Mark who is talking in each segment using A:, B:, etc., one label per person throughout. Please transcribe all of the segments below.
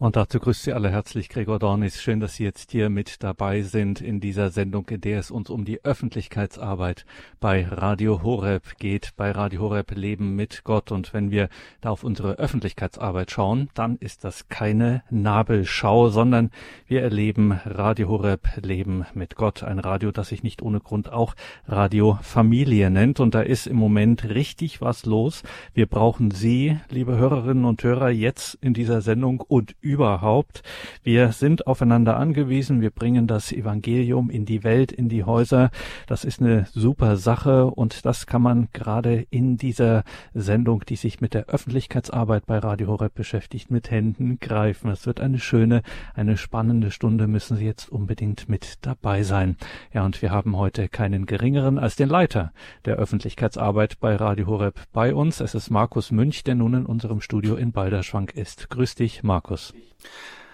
A: Und dazu grüßt Sie alle herzlich Gregor Dornis. Schön, dass Sie jetzt hier mit dabei sind in dieser Sendung, in der es uns um die Öffentlichkeitsarbeit bei Radio Horeb geht. Bei Radio Horeb Leben mit Gott. Und wenn wir da auf unsere Öffentlichkeitsarbeit schauen, dann ist das keine Nabelschau, sondern wir erleben Radio Horeb Leben mit Gott. Ein Radio, das sich nicht ohne Grund auch Radio Familie nennt. Und da ist im Moment richtig was los. Wir brauchen Sie, liebe Hörerinnen und Hörer, jetzt in dieser Sendung und überhaupt. Wir sind aufeinander angewiesen. Wir bringen das Evangelium in die Welt, in die Häuser. Das ist eine super Sache und das kann man gerade in dieser Sendung, die sich mit der Öffentlichkeitsarbeit bei Radio Horeb beschäftigt, mit Händen greifen. Es wird eine schöne, eine spannende Stunde. Müssen Sie jetzt unbedingt mit dabei sein. Ja, und wir haben heute keinen geringeren als den Leiter der Öffentlichkeitsarbeit bei Radio Horeb bei uns. Es ist Markus Münch, der nun in unserem Studio in Balderschwank ist. Grüß dich, Markus.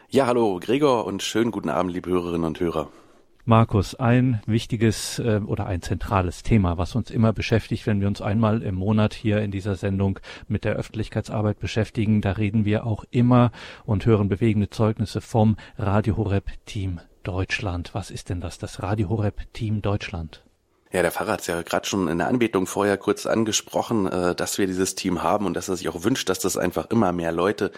B: Ja, hallo Gregor und schönen guten Abend, liebe Hörerinnen und Hörer.
A: Markus, ein wichtiges äh, oder ein zentrales Thema, was uns immer beschäftigt, wenn wir uns einmal im Monat hier in dieser Sendung mit der Öffentlichkeitsarbeit beschäftigen, da reden wir auch immer und hören bewegende Zeugnisse vom Radio Horeb Team Deutschland. Was ist denn das, das Radio Horeb Team Deutschland?
B: Ja, der Pfarrer hat es ja gerade schon in der Anbetung vorher kurz angesprochen, äh, dass wir dieses Team haben und dass er sich auch wünscht, dass das einfach immer mehr Leute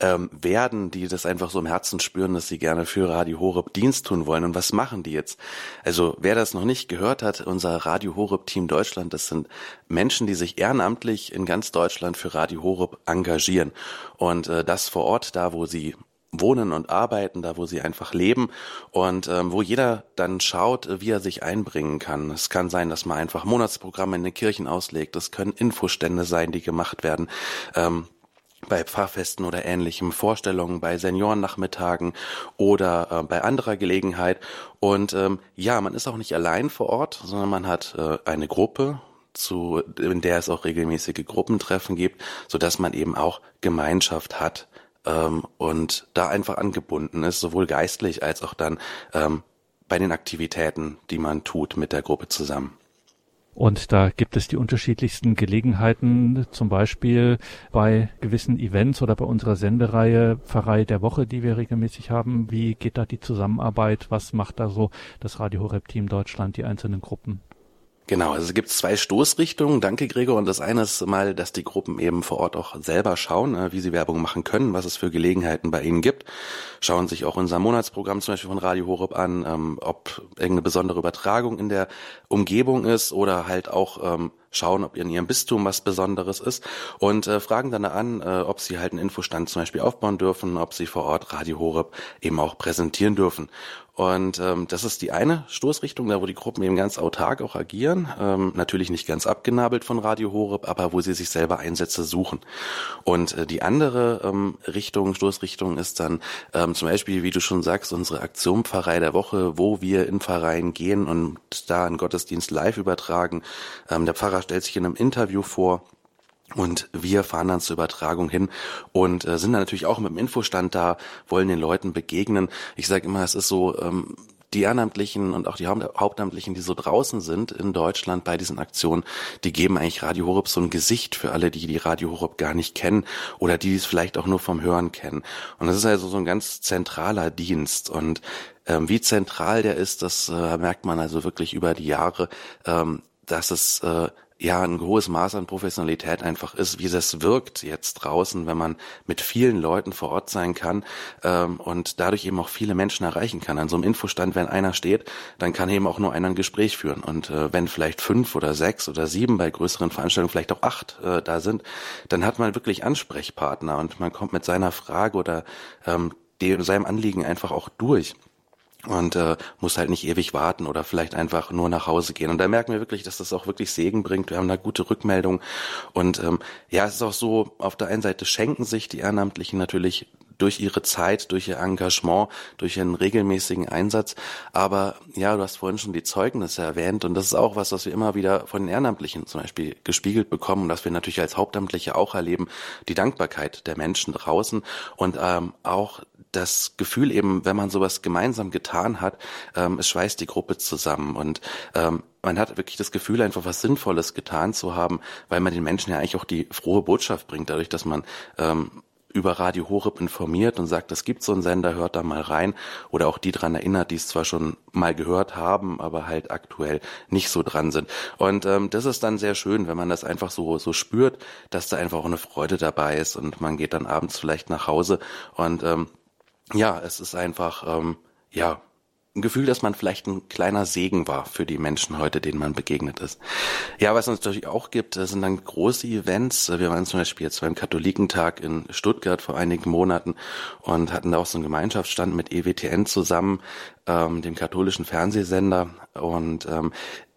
B: ähm, werden, die das einfach so im Herzen spüren, dass sie gerne für Radio Horeb Dienst tun wollen. Und was machen die jetzt? Also wer das noch nicht gehört hat, unser Radio Horeb Team Deutschland, das sind Menschen, die sich ehrenamtlich in ganz Deutschland für Radio Horeb engagieren. Und äh, das vor Ort, da wo sie wohnen und arbeiten, da wo sie einfach leben und ähm, wo jeder dann schaut, wie er sich einbringen kann. Es kann sein, dass man einfach Monatsprogramme in den Kirchen auslegt. Es können Infostände sein, die gemacht werden. Ähm, bei Pfarrfesten oder ähnlichem, Vorstellungen bei Seniorennachmittagen oder äh, bei anderer Gelegenheit. Und ähm, ja, man ist auch nicht allein vor Ort, sondern man hat äh, eine Gruppe, zu, in der es auch regelmäßige Gruppentreffen gibt, so dass man eben auch Gemeinschaft hat ähm, und da einfach angebunden ist, sowohl geistlich als auch dann ähm, bei den Aktivitäten, die man tut mit der Gruppe zusammen.
A: Und da gibt es die unterschiedlichsten Gelegenheiten, zum Beispiel bei gewissen Events oder bei unserer Sendereihe Pfarrei der Woche, die wir regelmäßig haben. Wie geht da die Zusammenarbeit? Was macht da so das Radio Horeb Team Deutschland, die einzelnen Gruppen?
B: Genau, also es gibt zwei Stoßrichtungen. Danke, Gregor. Und das eine ist mal, dass die Gruppen eben vor Ort auch selber schauen, äh, wie sie Werbung machen können, was es für Gelegenheiten bei ihnen gibt. Schauen sich auch unser Monatsprogramm zum Beispiel von Radio Horeb an, ähm, ob irgendeine besondere Übertragung in der Umgebung ist oder halt auch ähm, schauen, ob in ihrem Bistum was Besonderes ist und äh, fragen dann an, äh, ob sie halt einen Infostand zum Beispiel aufbauen dürfen, ob sie vor Ort Radio Horeb eben auch präsentieren dürfen. Und ähm, das ist die eine Stoßrichtung, da wo die Gruppen eben ganz autark auch agieren, ähm, natürlich nicht ganz abgenabelt von Radio Horeb, aber wo sie sich selber Einsätze suchen. Und äh, die andere ähm, Richtung, Stoßrichtung ist dann ähm, zum Beispiel, wie du schon sagst, unsere Aktion Pfarrei der Woche, wo wir in Pfarreien gehen und da einen Gottesdienst live übertragen. Ähm, der Pfarrer stellt sich in einem Interview vor und wir fahren dann zur Übertragung hin und äh, sind dann natürlich auch mit dem Infostand da, wollen den Leuten begegnen. Ich sage immer, es ist so, ähm, die Ehrenamtlichen und auch die Hauptamtlichen, die so draußen sind in Deutschland bei diesen Aktionen, die geben eigentlich Radio Horeb so ein Gesicht für alle, die die Radio Horeb gar nicht kennen oder die es vielleicht auch nur vom Hören kennen. Und das ist also so ein ganz zentraler Dienst und ähm, wie zentral der ist, das äh, merkt man also wirklich über die Jahre, ähm, dass es äh, ja ein hohes Maß an Professionalität einfach ist, wie das wirkt jetzt draußen, wenn man mit vielen Leuten vor Ort sein kann ähm, und dadurch eben auch viele Menschen erreichen kann. An so einem Infostand, wenn einer steht, dann kann eben auch nur einer ein Gespräch führen. Und äh, wenn vielleicht fünf oder sechs oder sieben bei größeren Veranstaltungen vielleicht auch acht äh, da sind, dann hat man wirklich Ansprechpartner und man kommt mit seiner Frage oder ähm, dem, seinem Anliegen einfach auch durch und äh, muss halt nicht ewig warten oder vielleicht einfach nur nach Hause gehen. Und da merken wir wirklich, dass das auch wirklich Segen bringt. Wir haben da gute Rückmeldung. Und ähm, ja, es ist auch so, auf der einen Seite schenken sich die Ehrenamtlichen natürlich durch ihre Zeit, durch ihr Engagement, durch ihren regelmäßigen Einsatz. Aber ja, du hast vorhin schon die Zeugnisse erwähnt und das ist auch was, was wir immer wieder von den Ehrenamtlichen zum Beispiel gespiegelt bekommen und was wir natürlich als Hauptamtliche auch erleben, die Dankbarkeit der Menschen draußen und ähm, auch das Gefühl eben, wenn man sowas gemeinsam getan hat, ähm, es schweißt die Gruppe zusammen und ähm, man hat wirklich das Gefühl, einfach was Sinnvolles getan zu haben, weil man den Menschen ja eigentlich auch die frohe Botschaft bringt, dadurch, dass man ähm, über Radio Horeb informiert und sagt, es gibt so einen Sender, hört da mal rein. Oder auch die dran erinnert, die es zwar schon mal gehört haben, aber halt aktuell nicht so dran sind. Und ähm, das ist dann sehr schön, wenn man das einfach so, so spürt, dass da einfach auch eine Freude dabei ist und man geht dann abends vielleicht nach Hause und ähm, ja, es ist einfach, ähm, ja, ein Gefühl, dass man vielleicht ein kleiner Segen war für die Menschen heute, denen man begegnet ist. Ja, was es natürlich auch gibt, sind dann große Events. Wir waren zum Beispiel jetzt beim Katholikentag in Stuttgart vor einigen Monaten und hatten da auch so einen Gemeinschaftsstand mit EWTN zusammen, ähm, dem katholischen Fernsehsender. Und ähm,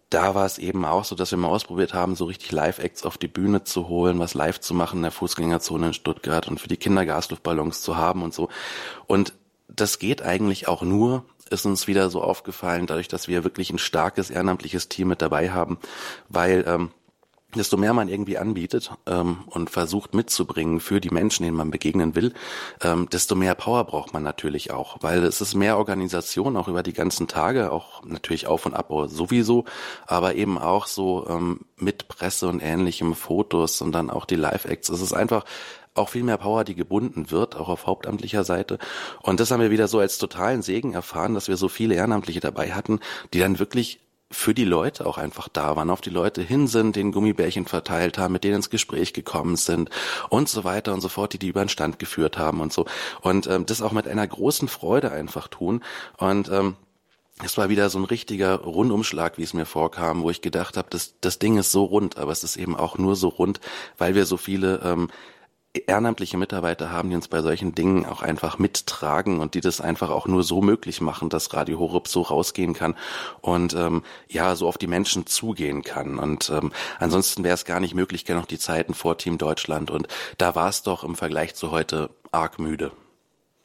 B: da war es eben auch so, dass wir mal ausprobiert haben, so richtig Live-Acts auf die Bühne zu holen, was live zu machen in der Fußgängerzone in Stuttgart und für die Kinder Gasluftballons zu haben und so. Und das geht eigentlich auch nur, ist uns wieder so aufgefallen, dadurch, dass wir wirklich ein starkes ehrenamtliches Team mit dabei haben, weil ähm, desto mehr man irgendwie anbietet ähm, und versucht mitzubringen für die Menschen, denen man begegnen will, ähm, desto mehr Power braucht man natürlich auch, weil es ist mehr Organisation auch über die ganzen Tage, auch natürlich Auf- und Abbau sowieso, aber eben auch so ähm, mit Presse und ähnlichem Fotos und dann auch die Live-Acts. Es ist einfach auch viel mehr Power, die gebunden wird, auch auf hauptamtlicher Seite. Und das haben wir wieder so als totalen Segen erfahren, dass wir so viele Ehrenamtliche dabei hatten, die dann wirklich für die Leute auch einfach da waren, auf die Leute hin sind, den Gummibärchen verteilt haben, mit denen ins Gespräch gekommen sind und so weiter und so fort, die die über den Stand geführt haben und so. Und ähm, das auch mit einer großen Freude einfach tun. Und ähm, es war wieder so ein richtiger Rundumschlag, wie es mir vorkam, wo ich gedacht habe, das, das Ding ist so rund, aber es ist eben auch nur so rund, weil wir so viele ähm, ehrenamtliche Mitarbeiter haben, die uns bei solchen Dingen auch einfach mittragen und die das einfach auch nur so möglich machen, dass Radio Horeb so rausgehen kann und ähm, ja, so auf die Menschen zugehen kann. Und ähm, ansonsten wäre es gar nicht möglich, kenne noch die Zeiten vor Team Deutschland und da war es doch im Vergleich zu heute arg müde.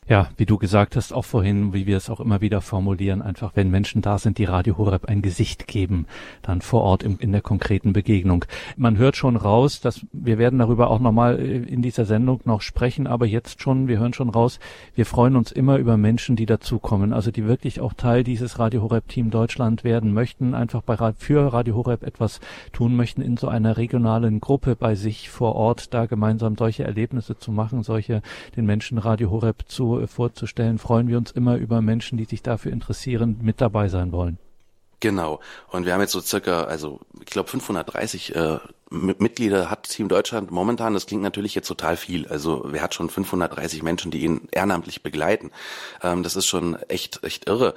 A: Ja, wie du gesagt hast, auch vorhin, wie wir es auch immer wieder formulieren, einfach wenn Menschen da sind, die Radio Horeb ein Gesicht geben, dann vor Ort in, in der konkreten Begegnung. Man hört schon raus, dass wir werden darüber auch nochmal äh, in dieser Sendung noch sprechen, aber jetzt schon, wir hören schon raus, wir freuen uns immer über Menschen, die dazukommen, also die wirklich auch Teil dieses Radio Horeb Team Deutschland werden möchten, einfach bei, für Radio Horeb etwas tun möchten, in so einer regionalen Gruppe bei sich vor Ort, da gemeinsam solche Erlebnisse zu machen, solche den Menschen Radio Horeb zu äh, vorzustellen, freuen wir uns immer über Menschen, die sich dafür interessieren, mit dabei sein wollen.
B: Genau. Und wir haben jetzt so circa, also ich glaube 530 äh, Mitglieder hat Team Deutschland momentan. Das klingt natürlich jetzt total viel. Also wer hat schon 530 Menschen, die ihn ehrenamtlich begleiten? Ähm, das ist schon echt, echt irre.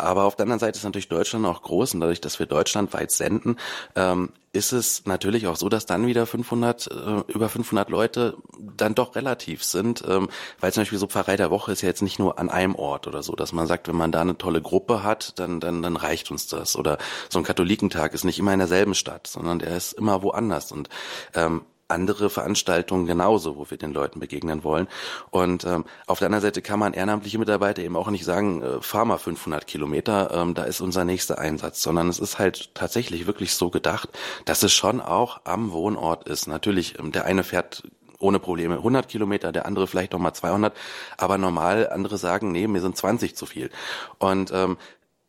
B: Aber auf der anderen Seite ist natürlich Deutschland auch groß und dadurch, dass wir deutschlandweit senden, ähm, ist es natürlich auch so, dass dann wieder 500, äh, über 500 Leute dann doch relativ sind, ähm, weil zum Beispiel so Pfarrei der Woche ist ja jetzt nicht nur an einem Ort oder so, dass man sagt, wenn man da eine tolle Gruppe hat, dann, dann, dann reicht uns das. Oder so ein Katholikentag ist nicht immer in derselben Stadt, sondern der ist immer woanders und ähm, andere Veranstaltungen genauso, wo wir den Leuten begegnen wollen. Und ähm, auf der anderen Seite kann man ehrenamtliche Mitarbeiter eben auch nicht sagen, äh, fahr mal 500 Kilometer, ähm, da ist unser nächster Einsatz, sondern es ist halt tatsächlich wirklich so gedacht, dass es schon auch am Wohnort ist. Natürlich, ähm, der eine fährt ohne Probleme 100 Kilometer, der andere vielleicht noch mal 200, aber normal andere sagen, nee, mir sind 20 zu viel. Und ähm,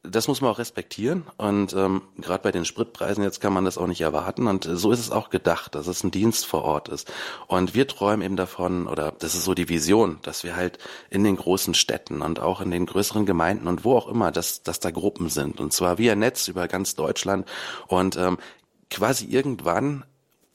B: das muss man auch respektieren. Und ähm, gerade bei den Spritpreisen jetzt kann man das auch nicht erwarten. Und äh, so ist es auch gedacht, dass es ein Dienst vor Ort ist. Und wir träumen eben davon oder das ist so die Vision, dass wir halt in den großen Städten und auch in den größeren Gemeinden und wo auch immer, dass, dass da Gruppen sind. Und zwar via Netz über ganz Deutschland. Und ähm, quasi irgendwann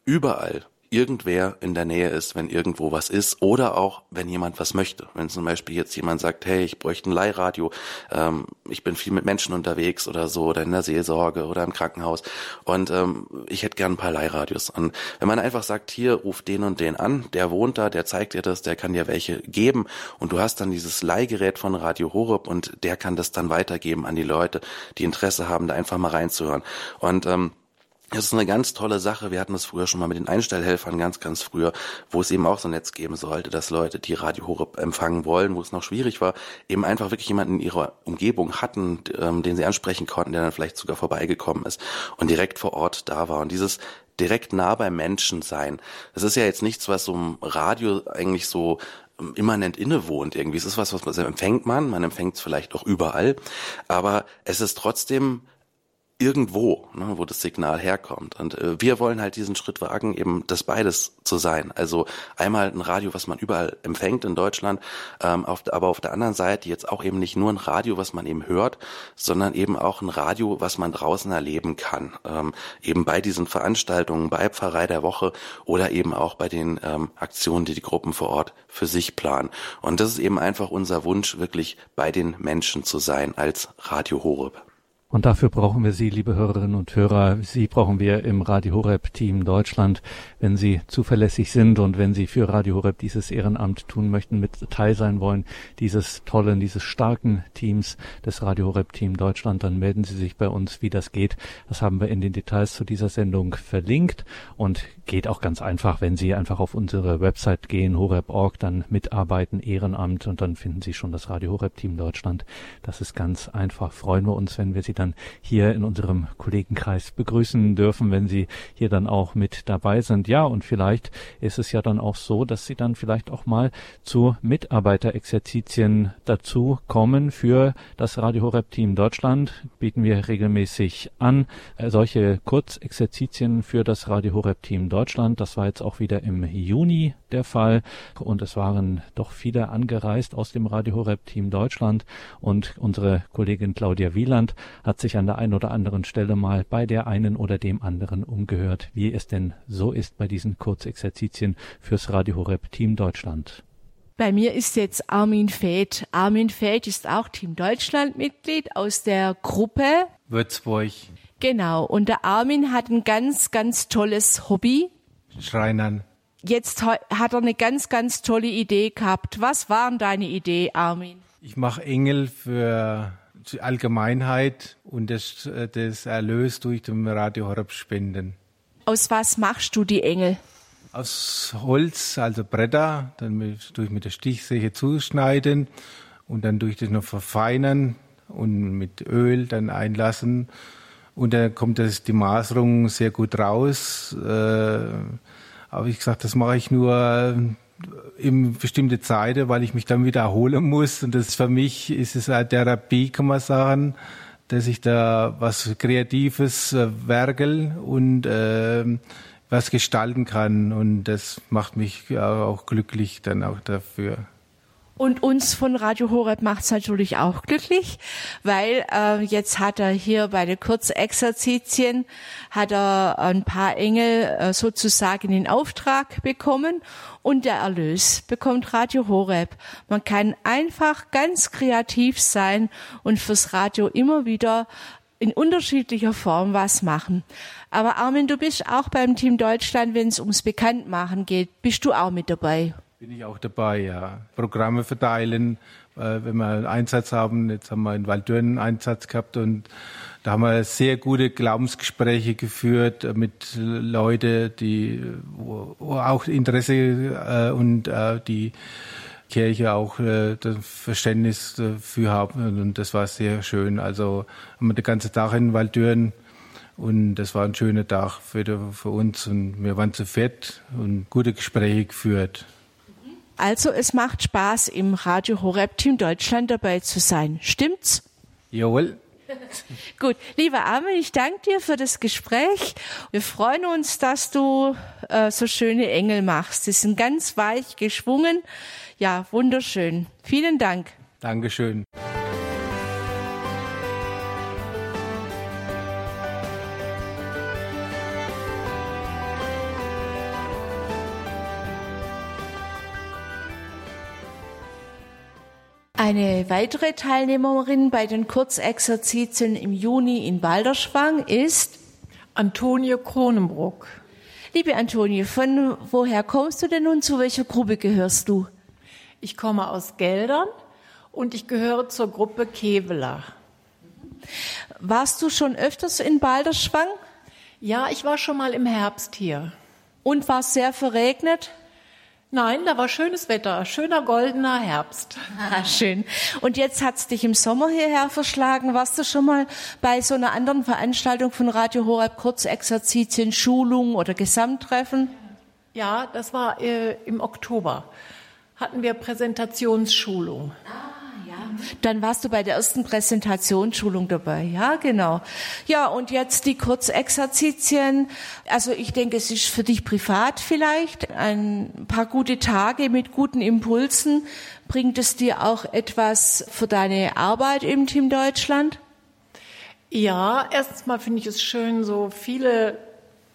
B: überall irgendwer in der Nähe ist, wenn irgendwo was ist oder auch, wenn jemand was möchte. Wenn zum Beispiel jetzt jemand sagt, hey, ich bräuchte ein Leihradio, ähm, ich bin viel mit Menschen unterwegs oder so oder in der Seelsorge oder im Krankenhaus und ähm, ich hätte gern ein paar Leihradios. Und wenn man einfach sagt, hier, ruf den und den an, der wohnt da, der zeigt dir das, der kann dir welche geben und du hast dann dieses Leihgerät von Radio Horeb und der kann das dann weitergeben an die Leute, die Interesse haben, da einfach mal reinzuhören. Und ähm, das ist eine ganz tolle Sache. Wir hatten das früher schon mal mit den Einstellhelfern ganz, ganz früher, wo es eben auch so ein Netz geben sollte, dass Leute, die Radio Horeb empfangen wollen, wo es noch schwierig war, eben einfach wirklich jemanden in ihrer Umgebung hatten, ähm, den sie ansprechen konnten, der dann vielleicht sogar vorbeigekommen ist und direkt vor Ort da war. Und dieses direkt nah beim Menschen sein, das ist ja jetzt nichts, was so im Radio eigentlich so ähm, immanent innewohnt irgendwie. Es ist was, was man empfängt man, man empfängt es vielleicht auch überall, aber es ist trotzdem irgendwo, ne, wo das Signal herkommt. Und äh, wir wollen halt diesen Schritt wagen, eben das beides zu sein. Also einmal ein Radio, was man überall empfängt in Deutschland, ähm, auf, aber auf der anderen Seite jetzt auch eben nicht nur ein Radio, was man eben hört, sondern eben auch ein Radio, was man draußen erleben kann. Ähm, eben bei diesen Veranstaltungen, bei Pfarrei der Woche oder eben auch bei den ähm, Aktionen, die die Gruppen vor Ort für sich planen. Und das ist eben einfach unser Wunsch, wirklich bei den Menschen zu sein als Radio Horeb.
A: Und dafür brauchen wir Sie, liebe Hörerinnen und Hörer. Sie brauchen wir im Radio Horeb Team Deutschland. Wenn Sie zuverlässig sind und wenn Sie für Radio Horeb dieses Ehrenamt tun möchten, mit Teil sein wollen, dieses tollen, dieses starken Teams des Radio Horeb Team Deutschland, dann melden Sie sich bei uns, wie das geht. Das haben wir in den Details zu dieser Sendung verlinkt und geht auch ganz einfach, wenn Sie einfach auf unsere Website gehen, horeb.org, dann mitarbeiten, Ehrenamt und dann finden Sie schon das Radio Horeb Team Deutschland. Das ist ganz einfach. Freuen wir uns, wenn wir Sie dann hier in unserem Kollegenkreis begrüßen dürfen, wenn Sie hier dann auch mit dabei sind. Ja, und vielleicht ist es ja dann auch so, dass Sie dann vielleicht auch mal zu Mitarbeiterexerzitien dazu kommen für das Radio Horeb Team Deutschland. Bieten wir regelmäßig an. Äh, solche Kurzexerzitien für das Radio Horeb Team Deutschland. Das war jetzt auch wieder im Juni der Fall und es waren doch viele angereist aus dem Radio Horeb Team Deutschland und unsere Kollegin Claudia Wieland hat sich an der einen oder anderen Stelle mal bei der einen oder dem anderen umgehört, wie es denn so ist bei diesen Kurzexerzitien fürs Radio Horeb Team Deutschland.
C: Bei mir ist jetzt Armin Feth. Armin Feth ist auch Team Deutschland Mitglied aus der Gruppe
D: Würzburg.
C: Genau. Und der Armin hat ein ganz, ganz tolles Hobby.
D: Schreinern.
C: Jetzt hat er eine ganz, ganz tolle Idee gehabt. Was war denn deine Idee, Armin?
D: Ich mache Engel für Allgemeinheit und das, das Erlös durch den Radio Horeb spenden.
C: Aus was machst du die Engel?
D: Aus Holz, also Bretter, dann mit, durch mit der Stichsäge zuschneiden und dann durch das noch verfeinern und mit Öl dann einlassen. Und dann kommt das, die Maserung sehr gut raus. Äh, aber ich gesagt, das mache ich nur in bestimmte Zeiten, weil ich mich dann wieder erholen muss. Und das für mich ist es eine Therapie, kann man sagen, dass ich da was Kreatives äh, werkel und äh, was gestalten kann. Und das macht mich auch glücklich dann auch dafür.
C: Und uns von Radio Horeb macht's natürlich auch glücklich, weil äh, jetzt hat er hier bei den Kurzexerzitien hat er ein paar Engel äh, sozusagen in Auftrag bekommen und der Erlös bekommt Radio Horeb. Man kann einfach ganz kreativ sein und fürs Radio immer wieder in unterschiedlicher Form was machen. Aber Armin, du bist auch beim Team Deutschland, wenn es ums Bekanntmachen geht, bist du auch mit dabei?
D: Bin ich auch dabei, ja. Programme verteilen, äh, wenn wir einen Einsatz haben. Jetzt haben wir in Waldürn einen Einsatz gehabt und da haben wir sehr gute Glaubensgespräche geführt mit Leuten, die auch Interesse äh, und äh, die Kirche auch das Verständnis dafür haben. Und das war sehr schön. Also haben wir den ganzen Tag in Waldürn und das war ein schöner Tag für, für uns und wir waren zu fett und gute Gespräche geführt.
C: Also es macht Spaß, im Radio Horeb Team Deutschland dabei zu sein. Stimmt's?
D: Jawohl.
C: Gut, lieber Armin, ich danke dir für das Gespräch. Wir freuen uns, dass du äh, so schöne Engel machst. Sie sind ganz weich geschwungen. Ja, wunderschön. Vielen Dank.
D: Dankeschön.
C: Eine weitere Teilnehmerin bei den Kurzexerzitien im Juni in Balderschwang ist
E: Antonie Kronenbruck.
C: Liebe Antonie, von woher kommst du denn und zu welcher Gruppe gehörst du?
E: Ich komme aus Geldern und ich gehöre zur Gruppe Keveler.
C: Warst du schon öfters in Balderschwang?
E: Ja, ich war schon mal im Herbst hier.
C: Und war es sehr verregnet?
E: Nein, da war schönes Wetter, schöner goldener Herbst.
C: Ah, schön. Und jetzt hat's dich im Sommer hierher verschlagen. Warst du schon mal bei so einer anderen Veranstaltung von Radio Horeb, Kurzexerzitien, Schulung oder Gesamttreffen?
E: Ja, das war äh, im Oktober. Hatten wir Präsentationsschulung.
C: Ah. Dann warst du bei der ersten Präsentationsschulung dabei, ja, genau. Ja, und jetzt die Kurzexerzitien. Also ich denke, es ist für dich privat vielleicht ein paar gute Tage mit guten Impulsen. Bringt es dir auch etwas für deine Arbeit im Team Deutschland?
E: Ja, erstens mal finde ich es schön, so viele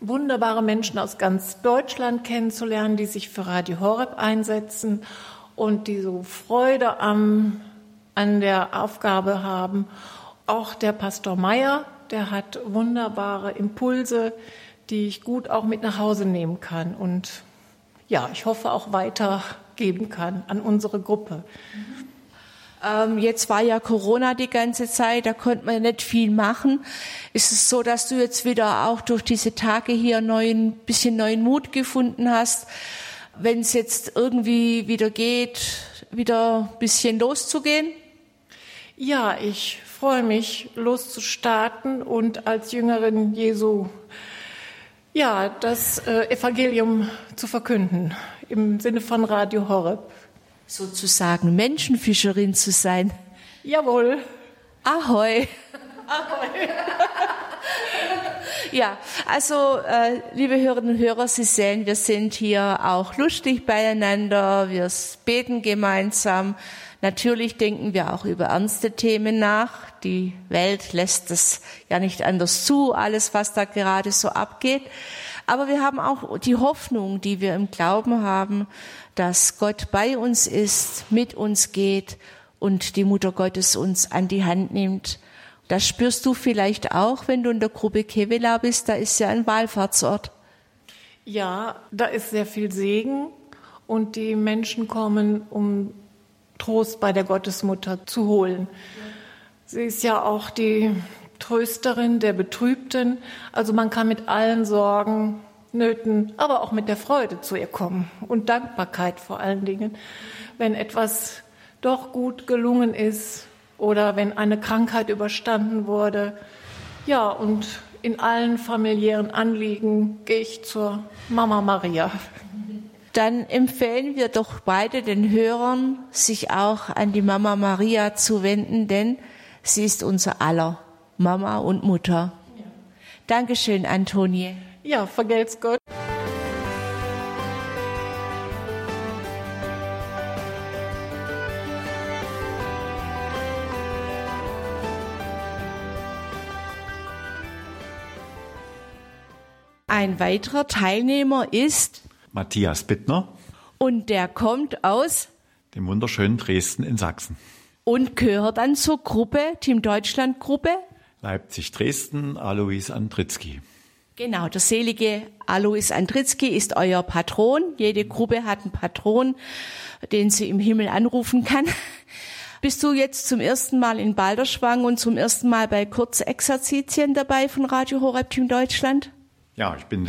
E: wunderbare Menschen aus ganz Deutschland kennenzulernen, die sich für Radio Horeb einsetzen und die so Freude am, an der Aufgabe haben. Auch der Pastor Meyer, der hat wunderbare Impulse, die ich gut auch mit nach Hause nehmen kann und ja, ich hoffe auch weitergeben kann an unsere Gruppe.
C: Ähm, jetzt war ja Corona die ganze Zeit, da konnte man nicht viel machen. Ist es so, dass du jetzt wieder auch durch diese Tage hier neuen, bisschen neuen Mut gefunden hast, wenn es jetzt irgendwie wieder geht, wieder ein bisschen loszugehen?
E: Ja, ich freue mich, loszustarten und als Jüngerin Jesu ja, das äh, Evangelium zu verkünden im Sinne von Radio Horeb.
C: Sozusagen Menschenfischerin zu sein.
E: Jawohl.
C: Ahoi. Ahoi. ja, also äh, liebe Hörerinnen und Hörer, Sie sehen, wir sind hier auch lustig beieinander, wir beten gemeinsam. Natürlich denken wir auch über ernste Themen nach. Die Welt lässt es ja nicht anders zu, alles, was da gerade so abgeht. Aber wir haben auch die Hoffnung, die wir im Glauben haben, dass Gott bei uns ist, mit uns geht und die Mutter Gottes uns an die Hand nimmt. Das spürst du vielleicht auch, wenn du in der Gruppe Kevela bist. Da ist ja ein Wallfahrtsort.
E: Ja, da ist sehr viel Segen und die Menschen kommen, um Trost bei der Gottesmutter zu holen. Sie ist ja auch die Trösterin der Betrübten. Also man kann mit allen Sorgen, Nöten, aber auch mit der Freude zu ihr kommen und Dankbarkeit vor allen Dingen, wenn etwas doch gut gelungen ist oder wenn eine Krankheit überstanden wurde. Ja, und in allen familiären Anliegen gehe ich zur Mama Maria.
C: Dann empfehlen wir doch beide den Hörern, sich auch an die Mama Maria zu wenden, denn sie ist unser aller Mama und Mutter. Ja. Dankeschön, Antonie.
E: Ja, vergelt's Gott.
C: Ein weiterer Teilnehmer ist
F: Matthias Bittner.
C: Und der kommt aus
F: dem wunderschönen Dresden in Sachsen.
C: Und gehört dann zur Gruppe, Team Deutschland Gruppe?
F: Leipzig-Dresden, Alois Andritzky.
C: Genau, der selige Alois Andritzky ist euer Patron. Jede Gruppe hat einen Patron, den sie im Himmel anrufen kann. Bist du jetzt zum ersten Mal in Balderschwang und zum ersten Mal bei Kurzexerzitien dabei von Radio Horeb Team Deutschland?
F: Ja, ich bin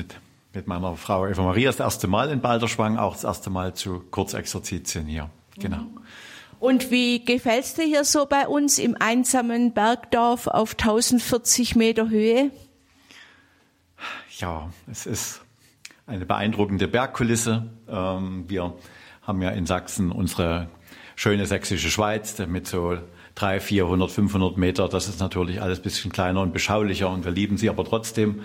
F: mit, meiner Frau Eva Maria das erste Mal in Balderschwang, auch das erste Mal zu Kurzexerzitien hier. Genau.
C: Und wie gefällt's dir hier so bei uns im einsamen Bergdorf auf 1040 Meter Höhe?
F: Ja, es ist eine beeindruckende Bergkulisse. Ähm, wir haben ja in Sachsen unsere schöne sächsische Schweiz mit so 300, 400, 500 Meter. Das ist natürlich alles ein bisschen kleiner und beschaulicher und wir lieben sie aber trotzdem.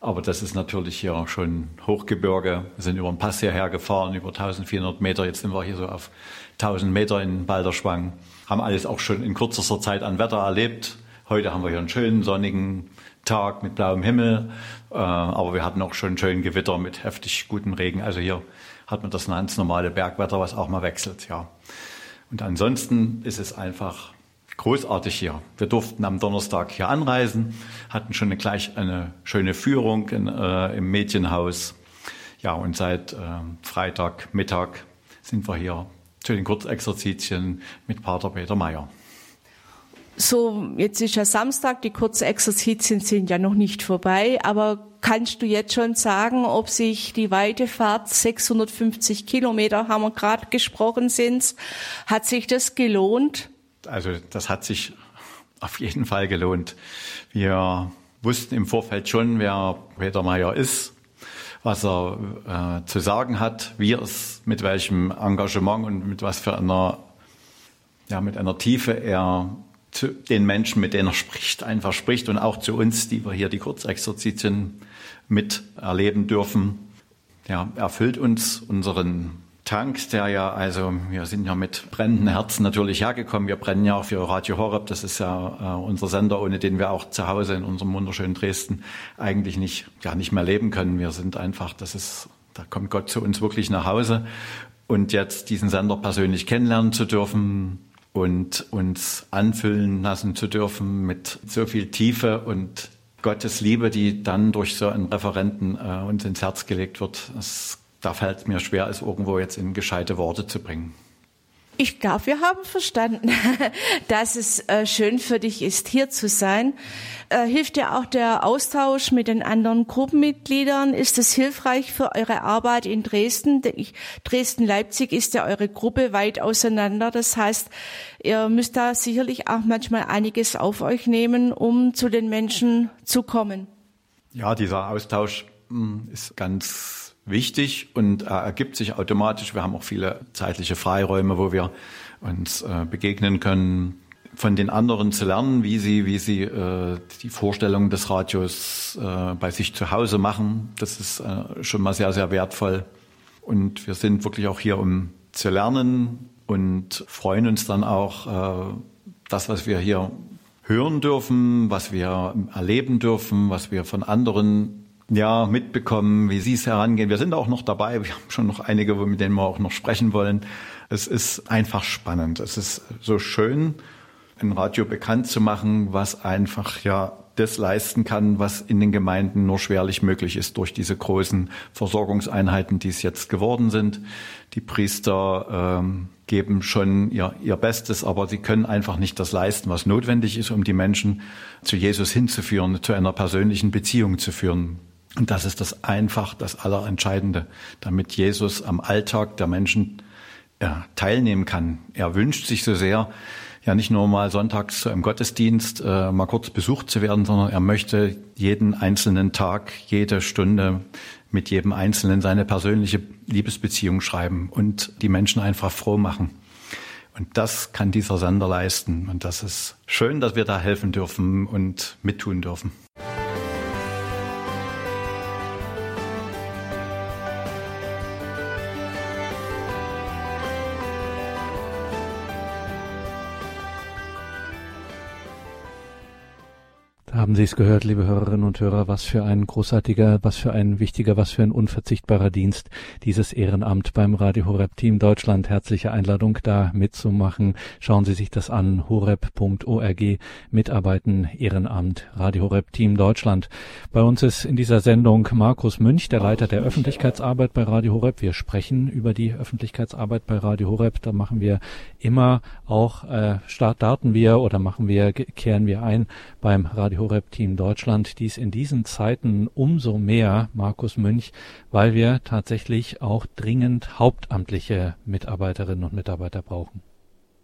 F: Aber das ist natürlich hier schon Hochgebirge. Wir sind über den Pass hierher gefahren, über 1400 Meter. Jetzt sind wir hier so auf 1000 Meter in Balderschwang. Haben alles auch schon in kürzester Zeit an Wetter erlebt. Heute haben wir hier einen schönen sonnigen Tag mit blauem Himmel. Äh, aber wir hatten auch schon einen schönen Gewitter mit heftig gutem Regen. Also hier hat man das ganz normale Bergwetter, was auch mal wechselt, ja. Und ansonsten ist es einfach großartig hier. Wir durften am Donnerstag hier anreisen, hatten schon eine, gleich eine schöne Führung in, äh, im Mädchenhaus. Ja, und seit äh, Freitag Mittag sind wir hier zu den Kurzexerzitien mit Pater Peter Meyer.
C: So, jetzt ist ja Samstag, die Kurzexerzitien sind ja noch nicht vorbei, aber kannst du jetzt schon sagen, ob sich die weite Fahrt 650 Kilometer, haben wir gerade gesprochen, sind, hat sich das gelohnt?
F: Also das hat sich auf jeden Fall gelohnt. Wir wussten im Vorfeld schon, wer Peter Mayer ist, was er äh, zu sagen hat, wie es mit welchem Engagement und mit was für einer ja, mit einer Tiefe er zu den Menschen, mit denen er spricht, einfach spricht und auch zu uns, die wir hier die Kurzexerzitien miterleben dürfen. Ja, erfüllt uns unseren Tank, der ja, also wir sind ja mit brennenden Herzen natürlich hergekommen. Wir brennen ja auch für Radio Horeb. Das ist ja äh, unser Sender, ohne den wir auch zu Hause in unserem wunderschönen Dresden eigentlich nicht, ja, nicht mehr leben können. Wir sind einfach, das ist, da kommt Gott zu uns wirklich nach Hause. Und jetzt diesen Sender persönlich kennenlernen zu dürfen, und uns anfüllen lassen zu dürfen mit so viel Tiefe und Gottes Liebe, die dann durch so einen Referenten äh, uns ins Herz gelegt wird. Das, da fällt es mir schwer, es irgendwo jetzt in gescheite Worte zu bringen.
C: Ich glaube, wir haben verstanden, dass es äh, schön für dich ist, hier zu sein. Äh, hilft dir auch der Austausch mit den anderen Gruppenmitgliedern? Ist es hilfreich für eure Arbeit in Dresden? Dresden-Leipzig ist ja eure Gruppe weit auseinander. Das heißt, ihr müsst da sicherlich auch manchmal einiges auf euch nehmen, um zu den Menschen zu kommen.
F: Ja, dieser Austausch hm, ist ganz wichtig und äh, ergibt sich automatisch. Wir haben auch viele zeitliche Freiräume, wo wir uns äh, begegnen können, von den anderen zu lernen, wie sie, wie sie äh, die Vorstellung des Radios äh, bei sich zu Hause machen. Das ist äh, schon mal sehr, sehr wertvoll. Und wir sind wirklich auch hier, um zu lernen und freuen uns dann auch, äh, das, was wir hier hören dürfen, was wir erleben dürfen, was wir von anderen ja, mitbekommen, wie Sie es herangehen. Wir sind auch noch dabei. Wir haben schon noch einige, mit denen wir auch noch sprechen wollen. Es ist einfach spannend. Es ist so schön, ein Radio bekannt zu machen, was einfach ja das leisten kann, was in den Gemeinden nur schwerlich möglich ist durch diese großen Versorgungseinheiten, die es jetzt geworden sind. Die Priester ähm, geben schon ihr, ihr Bestes, aber sie können einfach nicht das leisten, was notwendig ist, um die Menschen zu Jesus hinzuführen, zu einer persönlichen Beziehung zu führen. Und das ist das einfach das Allerentscheidende, damit Jesus am Alltag der Menschen ja, teilnehmen kann. Er wünscht sich so sehr, ja nicht nur mal sonntags im Gottesdienst äh, mal kurz besucht zu werden, sondern er möchte jeden einzelnen Tag, jede Stunde mit jedem Einzelnen seine persönliche Liebesbeziehung schreiben und die Menschen einfach froh machen. Und das kann dieser Sender leisten. Und das ist schön, dass wir da helfen dürfen und mittun dürfen.
A: Haben Sie es gehört, liebe Hörerinnen und Hörer, was für ein großartiger, was für ein wichtiger, was für ein unverzichtbarer Dienst dieses Ehrenamt beim Radio Horeb Team Deutschland. Herzliche Einladung, da mitzumachen. Schauen Sie sich das an, horeb.org, Mitarbeiten, Ehrenamt, Radio Horeb Team Deutschland. Bei uns ist in dieser Sendung Markus Münch, der Leiter der Öffentlichkeitsarbeit bei Radio Horeb. Wir sprechen über die Öffentlichkeitsarbeit bei Radio Horeb. Da machen wir immer auch, äh, starten wir oder machen wir, kehren wir ein beim Radio Horeb-Team Deutschland dies in diesen Zeiten umso mehr, Markus Münch, weil wir tatsächlich auch dringend hauptamtliche Mitarbeiterinnen und Mitarbeiter brauchen.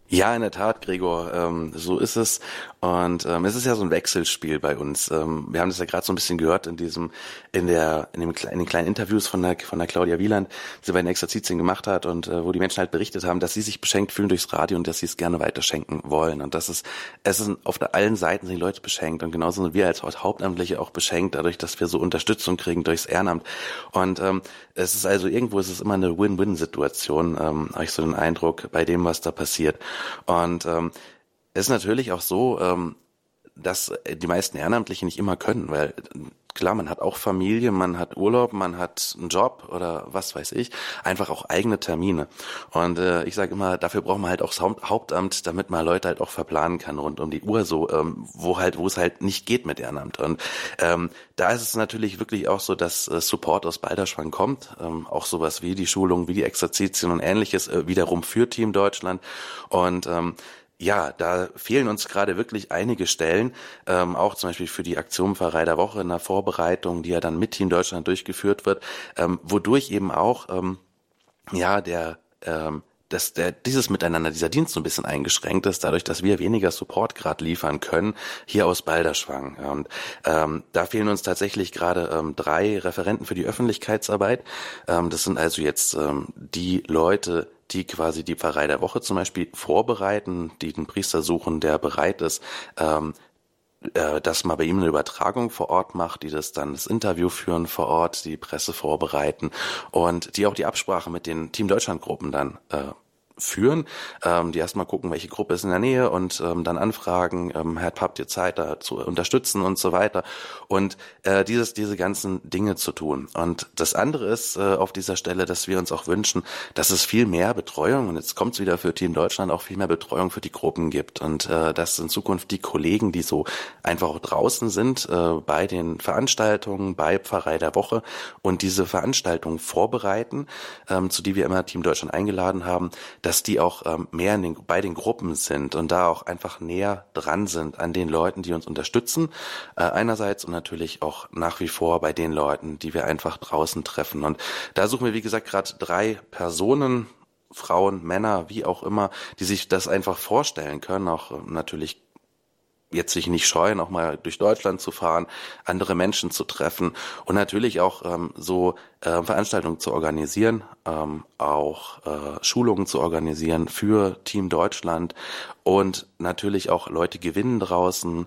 B: Ja, in der Tat, Gregor, ähm, so ist es. Und ähm, es ist ja so ein Wechselspiel bei uns. Ähm, wir haben das ja gerade so ein bisschen gehört in diesem, in der, in, dem, in den kleinen Interviews von der, von der Claudia Wieland, die sie bei den Exerzitien gemacht hat und äh, wo die Menschen halt berichtet haben, dass sie sich beschenkt fühlen durchs Radio und dass sie es gerne weiterschenken wollen. Und das ist, es ist auf der, allen Seiten sind die Leute beschenkt und genauso sind wir als Hauptamtliche auch beschenkt, dadurch, dass wir so Unterstützung kriegen durchs Ehrenamt. Und ähm, es ist also irgendwo ist es immer eine Win-Win-Situation, ähm, habe ich so den Eindruck bei dem, was da passiert. Und ähm, es ist natürlich auch so, ähm, dass die meisten Ehrenamtliche nicht immer können, weil klar, man hat auch Familie, man hat Urlaub, man hat einen Job oder was weiß ich, einfach auch eigene Termine. Und äh, ich sage immer, dafür braucht man halt auch das Hauptamt, damit man Leute halt auch verplanen kann rund um die Uhr, so ähm, wo halt, wo es halt nicht geht mit Ehrenamt. Und ähm, da ist es natürlich wirklich auch so, dass äh, Support aus Balderschwang kommt, ähm, auch sowas wie die Schulung, wie die Exerzitien und ähnliches äh, wiederum für Team Deutschland. Und ähm, ja, da fehlen uns gerade wirklich einige Stellen, ähm, auch zum Beispiel für die Aktion Pfarrei der Woche in der Vorbereitung, die ja dann mit Team Deutschland durchgeführt wird, ähm, wodurch eben auch ähm, ja der ähm, dass der, dieses Miteinander, dieser Dienst so ein bisschen eingeschränkt ist, dadurch, dass wir weniger Support gerade liefern können, hier aus Balderschwang. Und ähm, da fehlen uns tatsächlich gerade ähm, drei Referenten für die Öffentlichkeitsarbeit. Ähm, das sind also jetzt ähm, die Leute, die quasi die Pfarrei der Woche zum Beispiel vorbereiten, die den Priester suchen, der bereit ist, ähm, äh, dass man bei ihm eine Übertragung vor Ort macht, die das dann das Interview führen vor Ort, die Presse vorbereiten und die auch die Absprache mit den Team Deutschland Gruppen dann äh, führen, ähm, die erstmal gucken, welche Gruppe ist in der Nähe und ähm, dann anfragen, ähm, Herr, habt ihr Zeit, da zu unterstützen und so weiter. Und äh, dieses, diese ganzen Dinge zu tun. Und das andere ist äh, auf dieser Stelle, dass wir uns auch wünschen, dass es viel mehr Betreuung und jetzt kommt es wieder für Team Deutschland auch viel mehr Betreuung für die Gruppen gibt. Und äh, dass in Zukunft die Kollegen, die so einfach auch draußen sind äh, bei den Veranstaltungen, bei Pfarrei der Woche und diese Veranstaltungen vorbereiten, ähm, zu die wir immer Team Deutschland eingeladen haben, dass die auch ähm, mehr den, bei den Gruppen sind und da auch einfach näher dran sind an den Leuten, die uns unterstützen, äh, einerseits und natürlich auch nach wie vor bei den Leuten, die wir einfach draußen treffen. Und da suchen wir, wie gesagt, gerade drei Personen, Frauen, Männer, wie auch immer, die sich das einfach vorstellen können, auch äh, natürlich jetzt sich nicht scheuen, auch mal durch Deutschland zu fahren, andere Menschen zu treffen und natürlich auch ähm, so äh, Veranstaltungen zu organisieren, ähm, auch äh, Schulungen zu organisieren für Team Deutschland und natürlich auch Leute gewinnen draußen,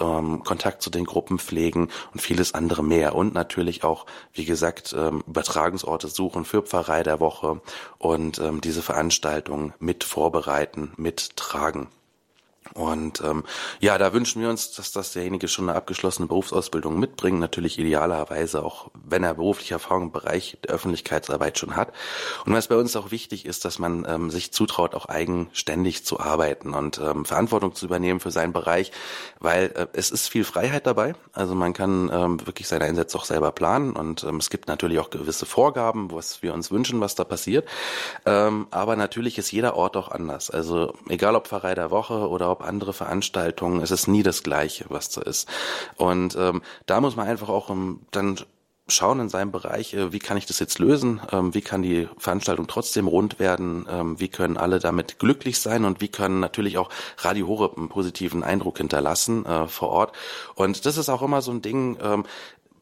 B: ähm, Kontakt zu den Gruppen pflegen und vieles andere mehr. Und natürlich auch, wie gesagt, ähm, Übertragungsorte suchen für Pfarrei der Woche und ähm, diese Veranstaltungen mit vorbereiten, mittragen. Und ähm, ja, da wünschen wir uns, dass das derjenige schon eine abgeschlossene Berufsausbildung mitbringt. Natürlich idealerweise auch, wenn er berufliche Erfahrung im Bereich der Öffentlichkeitsarbeit schon hat. Und was bei uns auch wichtig ist, dass man ähm, sich zutraut, auch eigenständig zu arbeiten und ähm, Verantwortung zu übernehmen für seinen Bereich, weil äh, es ist viel Freiheit dabei. Also man kann ähm, wirklich seine Einsätze auch selber planen und ähm, es gibt natürlich auch gewisse Vorgaben, was wir uns wünschen, was da passiert. Ähm, aber natürlich ist jeder Ort auch anders. Also egal ob Pfarrei der Woche oder ob andere Veranstaltungen, es ist nie das Gleiche, was da ist. Und ähm, da muss man einfach auch um, dann schauen in seinem Bereich, äh, wie kann ich das jetzt lösen, ähm, wie kann die Veranstaltung trotzdem rund werden, ähm, wie können alle damit glücklich sein und wie können natürlich auch Radio Horeb einen positiven Eindruck hinterlassen äh, vor Ort. Und das ist auch immer so ein Ding, ähm,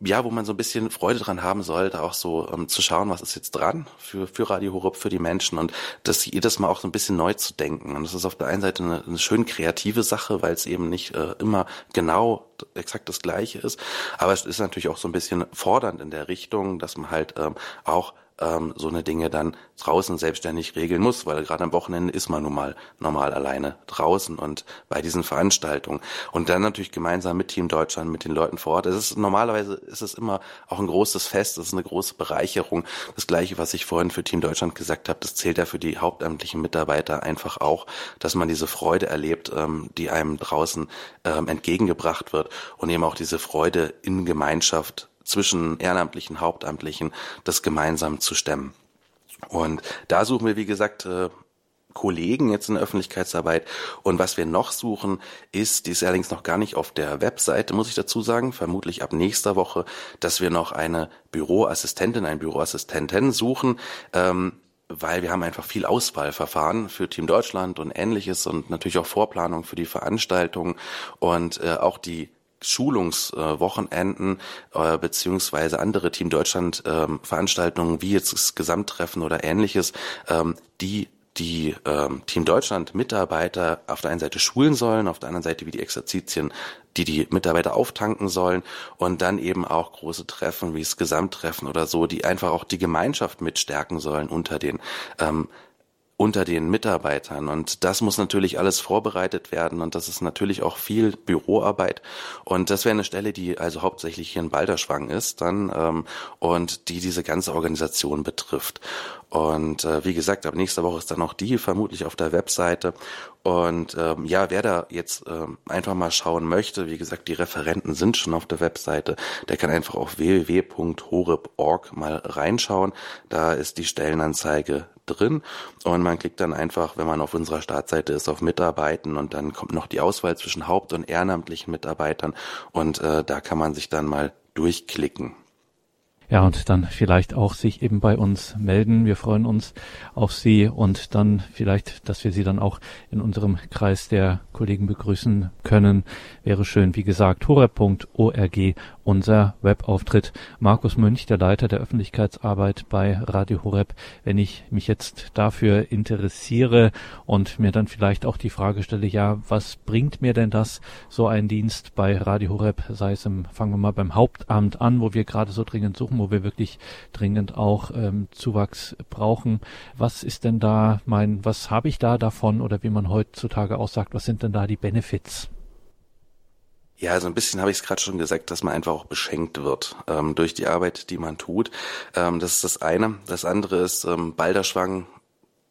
B: ja, wo man so ein bisschen Freude dran haben sollte, auch so ähm, zu schauen, was ist jetzt dran für, für Radio Horeb, für die Menschen und das jedes Mal auch so ein bisschen neu zu denken. Und das ist auf der einen Seite eine, eine schön kreative Sache, weil es eben nicht äh, immer genau exakt das Gleiche ist, aber es ist natürlich auch so ein bisschen fordernd in der Richtung, dass man halt ähm, auch ähm, so eine Dinge dann draußen selbstständig regeln muss, weil gerade am Wochenende ist man nun mal normal alleine draußen und bei diesen Veranstaltungen. Und dann natürlich gemeinsam mit Team Deutschland, mit den Leuten vor Ort. Es ist normalerweise ist es immer auch ein großes Fest, es ist eine große Bereicherung. Das gleiche, was ich vorhin für Team Deutschland gesagt habe, das zählt ja für die hauptamtlichen Mitarbeiter einfach auch, dass man diese Freude erlebt, ähm, die einem draußen ähm, entgegengebracht wird und eben auch diese Freude in Gemeinschaft zwischen Ehrenamtlichen, Hauptamtlichen, das gemeinsam zu stemmen. Und da suchen wir, wie gesagt, äh, Kollegen jetzt in der Öffentlichkeitsarbeit. Und was wir noch suchen, ist, die ist allerdings noch gar nicht auf der Webseite, muss ich dazu sagen, vermutlich ab nächster Woche, dass wir noch eine Büroassistentin, einen Büroassistenten suchen, ähm, weil wir haben einfach viel Auswahlverfahren für Team Deutschland und ähnliches und natürlich auch Vorplanung für die Veranstaltung und äh, auch die Schulungswochenenden äh, beziehungsweise andere Team Deutschland ähm, Veranstaltungen wie jetzt das Gesamttreffen oder ähnliches, ähm, die die ähm, Team Deutschland Mitarbeiter auf der einen Seite schulen sollen, auf der anderen Seite wie die Exerzitien, die die Mitarbeiter auftanken sollen und dann eben auch große Treffen wie das Gesamttreffen oder so, die einfach auch die Gemeinschaft mitstärken sollen unter den ähm, unter den Mitarbeitern. Und das muss natürlich alles vorbereitet werden und das ist natürlich auch viel Büroarbeit. Und das wäre eine Stelle, die also hauptsächlich hier in Balderschwang ist dann ähm, und die diese ganze Organisation betrifft. Und äh, wie gesagt, ab nächster Woche ist dann auch die vermutlich auf der Webseite. Und ähm, ja, wer da jetzt ähm, einfach mal schauen möchte, wie gesagt, die Referenten sind schon auf der Webseite, der kann einfach auf www.horeb.org mal reinschauen. Da ist die Stellenanzeige drin und man klickt dann einfach, wenn man auf unserer Startseite ist, auf Mitarbeiten und dann kommt noch die Auswahl zwischen haupt- und ehrenamtlichen Mitarbeitern und äh, da kann man sich dann mal durchklicken.
A: Ja, und dann vielleicht auch sich eben bei uns melden. Wir freuen uns auf Sie und dann vielleicht, dass wir Sie dann auch in unserem Kreis der Kollegen begrüßen können. Wäre schön, wie gesagt, horeb.org unser Webauftritt. Markus Münch, der Leiter der Öffentlichkeitsarbeit bei Radio Horeb. Wenn ich mich jetzt dafür interessiere und mir dann vielleicht auch die Frage stelle, ja, was bringt mir denn das, so ein Dienst bei Radio Horeb, sei es im, fangen wir mal beim Hauptamt an, wo wir gerade so dringend suchen, wo wir wirklich dringend auch ähm, Zuwachs brauchen. Was ist denn da mein, was habe ich da davon oder wie man heutzutage auch sagt, was sind denn da die Benefits?
B: Ja, so also ein bisschen habe ich es gerade schon gesagt, dass man einfach auch beschenkt wird ähm, durch die Arbeit, die man tut. Ähm, das ist das eine. Das andere ist ähm, Balderschwang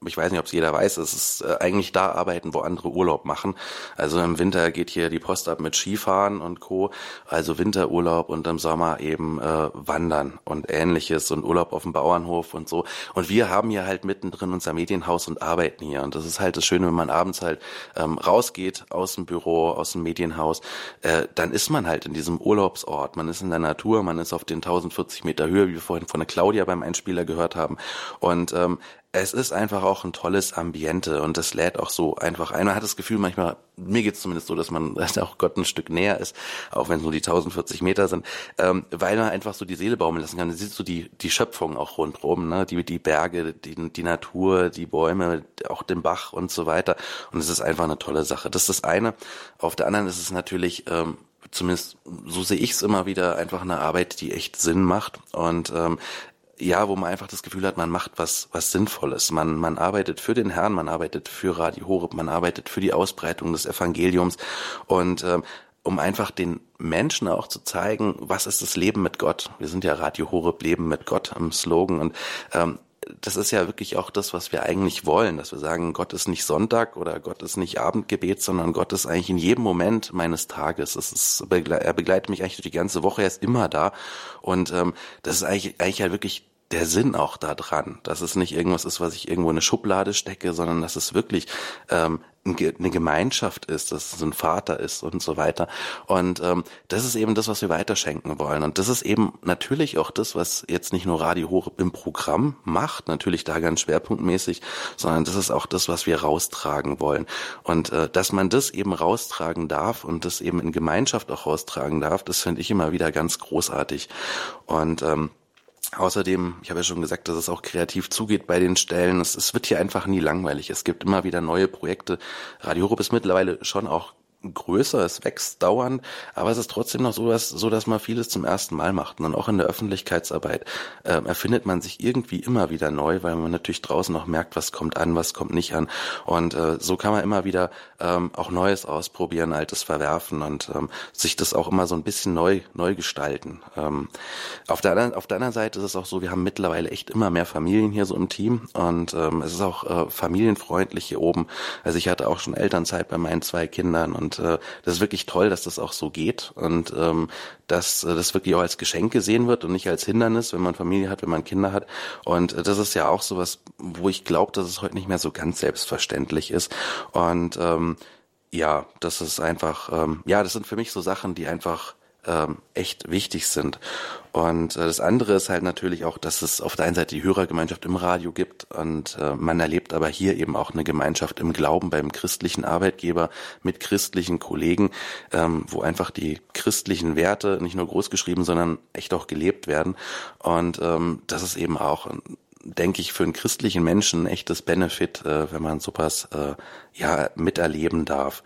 B: ich weiß nicht, ob es jeder weiß, es ist äh, eigentlich da arbeiten, wo andere Urlaub machen. Also im Winter geht hier die Post ab mit Skifahren und Co. Also Winterurlaub und im Sommer eben äh, Wandern und ähnliches und Urlaub auf dem Bauernhof und so. Und wir haben hier halt mittendrin unser Medienhaus und arbeiten hier. Und das ist halt das Schöne, wenn man abends halt ähm, rausgeht aus dem Büro, aus dem Medienhaus, äh, dann ist man halt in diesem Urlaubsort. Man ist in der Natur, man ist auf den 1040 Meter Höhe, wie wir vorhin von der Claudia beim Einspieler gehört haben. Und ähm, es ist einfach auch ein tolles Ambiente und das lädt auch so einfach ein. Man hat das Gefühl manchmal, mir geht's zumindest so, dass man auch Gott ein Stück näher ist, auch wenn es nur die 1040 Meter sind, ähm, weil man einfach so die Seele baumeln lassen kann. Man sieht so die, die Schöpfung auch rundherum, ne? die, die Berge, die, die Natur, die Bäume, auch den Bach und so weiter. Und es ist einfach eine tolle Sache. Das ist das eine. Auf der anderen ist es natürlich ähm, zumindest so sehe ich es immer wieder, einfach eine Arbeit, die echt Sinn macht. Und ähm, ja, wo man einfach das Gefühl hat, man macht was, was Sinnvolles. Man, man arbeitet für den Herrn, man arbeitet für Radio Horeb, man arbeitet für die Ausbreitung des Evangeliums und ähm, um einfach den Menschen auch zu zeigen, was ist das Leben mit Gott. Wir sind ja Radio Horeb, Leben mit Gott am Slogan und ähm, das ist ja wirklich auch das, was wir eigentlich wollen, dass wir sagen, Gott ist nicht Sonntag oder Gott ist nicht Abendgebet, sondern Gott ist eigentlich in jedem Moment meines Tages. Es ist, er begleitet mich eigentlich durch die ganze Woche, er ist immer da. Und ähm, das ist eigentlich, eigentlich halt wirklich der Sinn auch da dran, dass es nicht irgendwas ist, was ich irgendwo in eine Schublade stecke, sondern dass es wirklich ähm, eine Gemeinschaft ist, dass es ein Vater ist und so weiter. Und ähm, das ist eben das, was wir weiterschenken wollen. Und das ist eben natürlich auch das, was jetzt nicht nur Radio Horeb im Programm macht, natürlich da ganz schwerpunktmäßig, sondern das ist auch das, was wir raustragen wollen. Und äh, dass man das eben raustragen darf und das eben in Gemeinschaft auch raustragen darf, das finde ich immer wieder ganz großartig. Und ähm, Außerdem, ich habe ja schon gesagt, dass es auch kreativ zugeht bei den Stellen. Es, es wird hier einfach nie langweilig. Es gibt immer wieder neue Projekte. Radio Europe ist mittlerweile schon auch größer, es wächst dauernd, aber es ist trotzdem noch so, dass, so, dass man vieles zum ersten Mal macht. Und auch in der Öffentlichkeitsarbeit äh, erfindet man sich irgendwie immer wieder neu, weil man natürlich draußen noch merkt, was kommt an, was kommt nicht an. Und äh, so kann man immer wieder ähm, auch Neues ausprobieren, Altes verwerfen und ähm, sich das auch immer so ein bisschen neu, neu gestalten. Ähm, auf, der anderen, auf der anderen Seite ist es auch so, wir haben mittlerweile echt immer mehr Familien hier so im Team und ähm, es ist auch äh, familienfreundlich hier oben. Also ich hatte auch schon Elternzeit bei meinen zwei Kindern und und äh, das ist wirklich toll, dass das auch so geht und ähm, dass äh, das wirklich auch als Geschenk gesehen wird und nicht als Hindernis, wenn man Familie hat, wenn man Kinder hat. Und äh, das ist ja auch sowas, wo ich glaube, dass es heute nicht mehr so ganz selbstverständlich ist. Und ähm, ja, das ist einfach, ähm, ja, das sind für mich so Sachen, die einfach ähm, echt wichtig sind. Und äh, das andere ist halt natürlich auch, dass es auf der einen Seite die Hörergemeinschaft im Radio gibt und äh, man erlebt aber hier eben auch eine Gemeinschaft im Glauben beim christlichen Arbeitgeber mit christlichen Kollegen, ähm, wo einfach die christlichen Werte nicht nur groß geschrieben, sondern echt auch gelebt werden. Und ähm, das ist eben auch denke ich, für einen christlichen Menschen ein echtes Benefit, äh, wenn man sowas ja miterleben darf.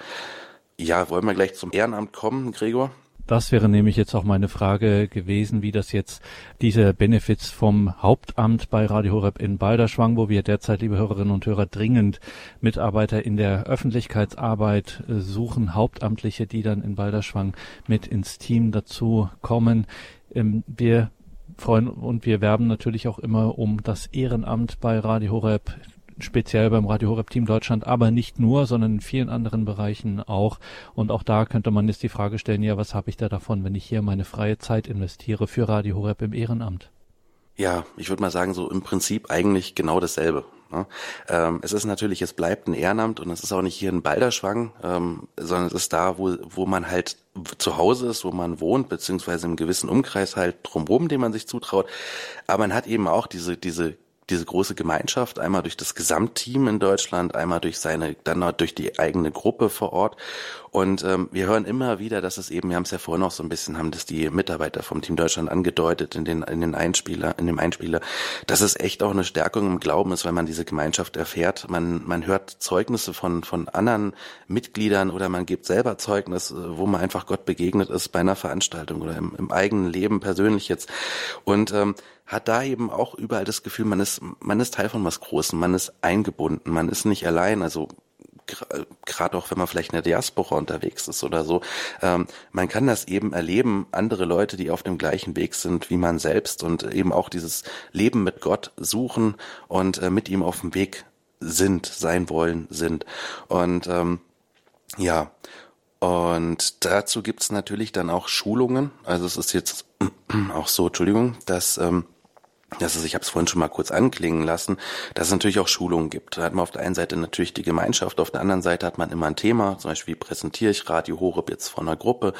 B: Ja, wollen wir gleich zum Ehrenamt kommen, Gregor?
A: Das wäre nämlich jetzt auch meine Frage gewesen, wie das jetzt diese Benefits vom Hauptamt bei Radio Horeb in Balderschwang, wo wir derzeit, liebe Hörerinnen und Hörer, dringend Mitarbeiter in der Öffentlichkeitsarbeit suchen, Hauptamtliche, die dann in Balderschwang mit ins Team dazu kommen. Ähm, wir freuen und wir werben natürlich auch immer um das Ehrenamt bei Radio Horeb speziell beim Radio Horeb Team Deutschland, aber nicht nur, sondern in vielen anderen Bereichen auch. Und auch da könnte man jetzt die Frage stellen, ja, was habe ich da davon, wenn ich hier meine freie Zeit investiere für Radio Horeb im Ehrenamt?
B: Ja, ich würde mal sagen, so im Prinzip eigentlich genau dasselbe. Ne? Ähm, es ist natürlich, es bleibt ein Ehrenamt und es ist auch nicht hier ein Balderschwang, ähm, sondern es ist da, wo, wo man halt zu Hause ist, wo man wohnt, beziehungsweise im gewissen Umkreis halt drumherum, den man sich zutraut. Aber man hat eben auch diese, diese diese große Gemeinschaft, einmal durch das Gesamtteam in Deutschland, einmal durch seine, dann noch durch die eigene Gruppe vor Ort. Und ähm, wir hören immer wieder, dass es eben, wir haben es ja vorhin auch so ein bisschen, haben das die Mitarbeiter vom Team Deutschland angedeutet in den, in den Einspieler, in dem Einspieler, dass es echt auch eine Stärkung im Glauben ist, wenn man diese Gemeinschaft erfährt. Man, man hört Zeugnisse von, von anderen Mitgliedern oder man gibt selber Zeugnis, wo man einfach Gott begegnet ist bei einer Veranstaltung oder im, im eigenen Leben persönlich jetzt. Und ähm, hat da eben auch überall das Gefühl, man ist, man ist Teil von was Großem, man ist eingebunden, man ist nicht allein. Also gerade auch wenn man vielleicht in der Diaspora unterwegs ist oder so. Ähm, man kann das eben erleben, andere Leute, die auf dem gleichen Weg sind wie man selbst und eben auch dieses Leben mit Gott suchen und äh, mit ihm auf dem Weg sind, sein wollen, sind. Und ähm, ja, und dazu gibt's natürlich dann auch Schulungen. Also es ist jetzt auch so, Entschuldigung, dass ähm, dass es, ich habe es vorhin schon mal kurz anklingen lassen, dass es natürlich auch Schulungen gibt. Da hat man auf der einen Seite natürlich die Gemeinschaft, auf der anderen Seite hat man immer ein Thema, zum Beispiel präsentiere ich Radio Horeb jetzt vor einer Gruppe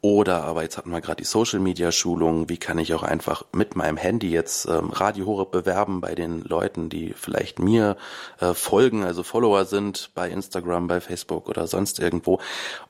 B: oder aber jetzt hatten wir gerade die Social Media Schulung, wie kann ich auch einfach mit meinem Handy jetzt ähm, Radio Horeb bewerben bei den Leuten, die vielleicht mir äh, folgen, also Follower sind bei Instagram, bei Facebook oder sonst irgendwo.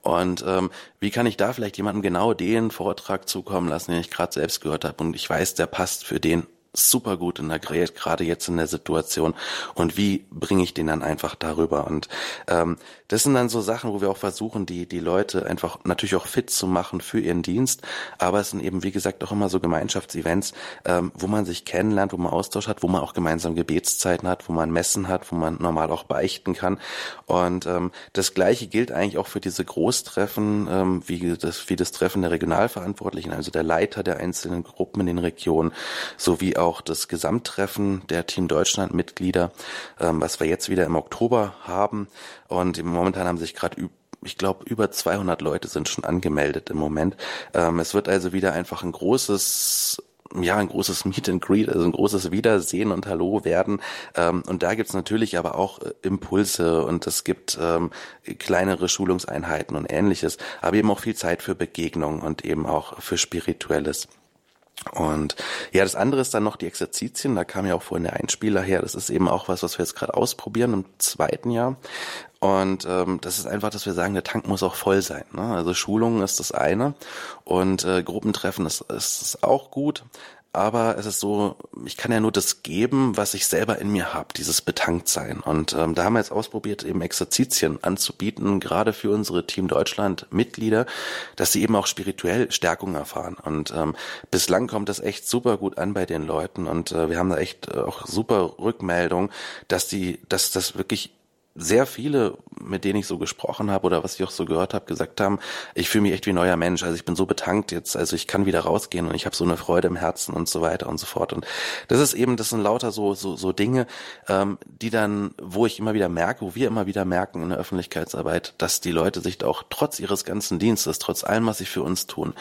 B: Und ähm, wie kann ich da vielleicht jemandem genau den Vortrag zukommen lassen, den ich gerade selbst gehört habe und ich weiß, der passt für den super gut integriert, gerade jetzt in der Situation. Und wie bringe ich den dann einfach darüber? Und ähm, das sind dann so Sachen, wo wir auch versuchen, die die Leute einfach natürlich auch fit zu machen für ihren Dienst. Aber es sind eben, wie gesagt, auch immer so Gemeinschaftsevents, ähm, wo man sich kennenlernt, wo man Austausch hat, wo man auch gemeinsam Gebetszeiten hat, wo man Messen hat, wo man normal auch beichten kann. Und ähm, das Gleiche gilt eigentlich auch für diese Großtreffen, ähm, wie das wie das Treffen der Regionalverantwortlichen, also der Leiter der einzelnen Gruppen in den Regionen, sowie auch das Gesamttreffen der Team Deutschland Mitglieder, ähm, was wir jetzt wieder im Oktober haben. Und momentan haben sich gerade ich glaube, über 200 Leute sind schon angemeldet im Moment. Ähm, es wird also wieder einfach ein großes ja, ein großes Meet and Greet, also ein großes Wiedersehen und Hallo werden. Ähm, und da gibt's natürlich aber auch äh, Impulse und es gibt ähm, kleinere Schulungseinheiten und ähnliches, aber eben auch viel Zeit für Begegnung und eben auch für Spirituelles. Und ja, das andere ist dann noch die Exerzitien. Da kam ja auch vorhin der Einspieler her. Das ist eben auch was, was wir jetzt gerade ausprobieren im zweiten Jahr. Und ähm, das ist einfach, dass wir sagen, der Tank muss auch voll sein. Ne? Also Schulungen ist das eine und äh, Gruppentreffen ist, ist auch gut aber es ist so, ich kann ja nur das geben, was ich selber in mir habe, dieses Betanktsein. Und ähm, da haben wir jetzt ausprobiert, eben Exerzitien anzubieten, gerade für unsere Team Deutschland Mitglieder, dass sie eben auch spirituell Stärkung erfahren. Und ähm, bislang kommt das echt super gut an bei den Leuten und äh, wir haben da echt äh, auch super Rückmeldung, dass die, dass das wirklich sehr viele, mit denen ich so gesprochen habe oder was ich auch so gehört habe, gesagt haben, ich fühle mich echt wie ein neuer Mensch. Also ich bin so betankt jetzt, also ich kann wieder rausgehen und ich habe so eine Freude im Herzen und so weiter und so fort. Und das ist eben, das sind lauter so so, so Dinge, ähm, die dann, wo ich immer wieder merke, wo wir immer wieder merken in der Öffentlichkeitsarbeit, dass die Leute sich auch trotz ihres ganzen Dienstes, trotz allem, was sie für uns tun,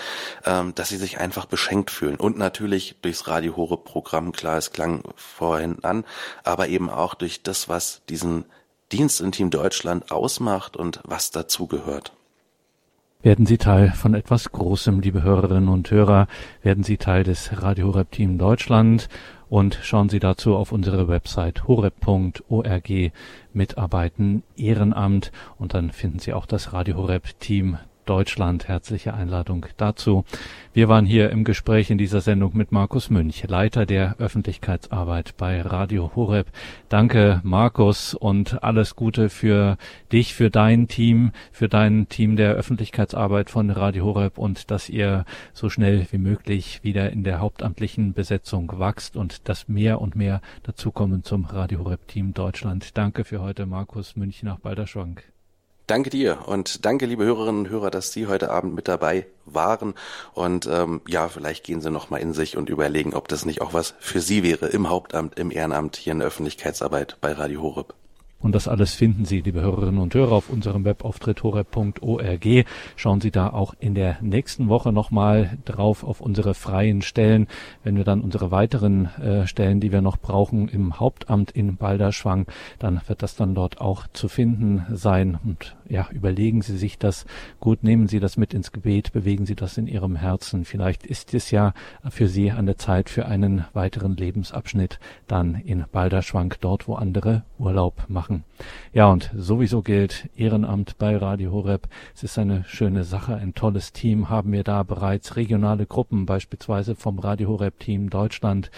B: ähm, dass sie sich einfach beschenkt fühlen. Und natürlich durchs Radio Horeb Programm, klar, es klang vorhin an, aber eben auch durch das, was diesen Dienst in Team Deutschland ausmacht und was dazugehört.
A: Werden Sie Teil von etwas Großem, liebe Hörerinnen und Hörer? Werden Sie Teil des Radio Horeb Team Deutschland? Und schauen Sie dazu auf unsere Website horeb.org Mitarbeiten Ehrenamt und dann finden Sie auch das Radio Horeb Team Deutschland. Herzliche Einladung dazu. Wir waren hier im Gespräch in dieser Sendung mit Markus Münch, Leiter der Öffentlichkeitsarbeit bei Radio Horeb. Danke, Markus, und alles Gute für dich, für dein Team, für dein Team der Öffentlichkeitsarbeit von Radio Horeb und dass ihr so schnell wie möglich wieder in der hauptamtlichen Besetzung wachst und dass mehr und mehr dazukommen zum Radio Horeb Team Deutschland. Danke für heute, Markus Münch nach Balderschwank.
B: Danke dir und danke, liebe Hörerinnen und Hörer, dass Sie heute Abend mit dabei waren. Und ähm, ja, vielleicht gehen Sie noch mal in sich und überlegen, ob das nicht auch was für Sie wäre im Hauptamt, im Ehrenamt, hier in der Öffentlichkeitsarbeit bei Radio Horeb.
A: Und das alles finden Sie, liebe Hörerinnen und Hörer, auf unserem Webauftritt horeb.org. Schauen Sie da auch in der nächsten Woche nochmal drauf auf unsere freien Stellen, wenn wir dann unsere weiteren äh, Stellen, die wir noch brauchen, im Hauptamt in Balderschwang, dann wird das dann dort auch zu finden sein. Und ja, überlegen Sie sich das gut, nehmen Sie das mit ins Gebet, bewegen Sie das in Ihrem Herzen. Vielleicht ist es ja für Sie an der Zeit für einen weiteren Lebensabschnitt dann in Balderschwang, dort wo andere Urlaub machen machen. Ja, und sowieso gilt Ehrenamt bei Radio Horeb. Es ist eine schöne Sache, ein tolles Team. Haben wir da bereits regionale Gruppen, beispielsweise vom Radio Horeb Team Deutschland,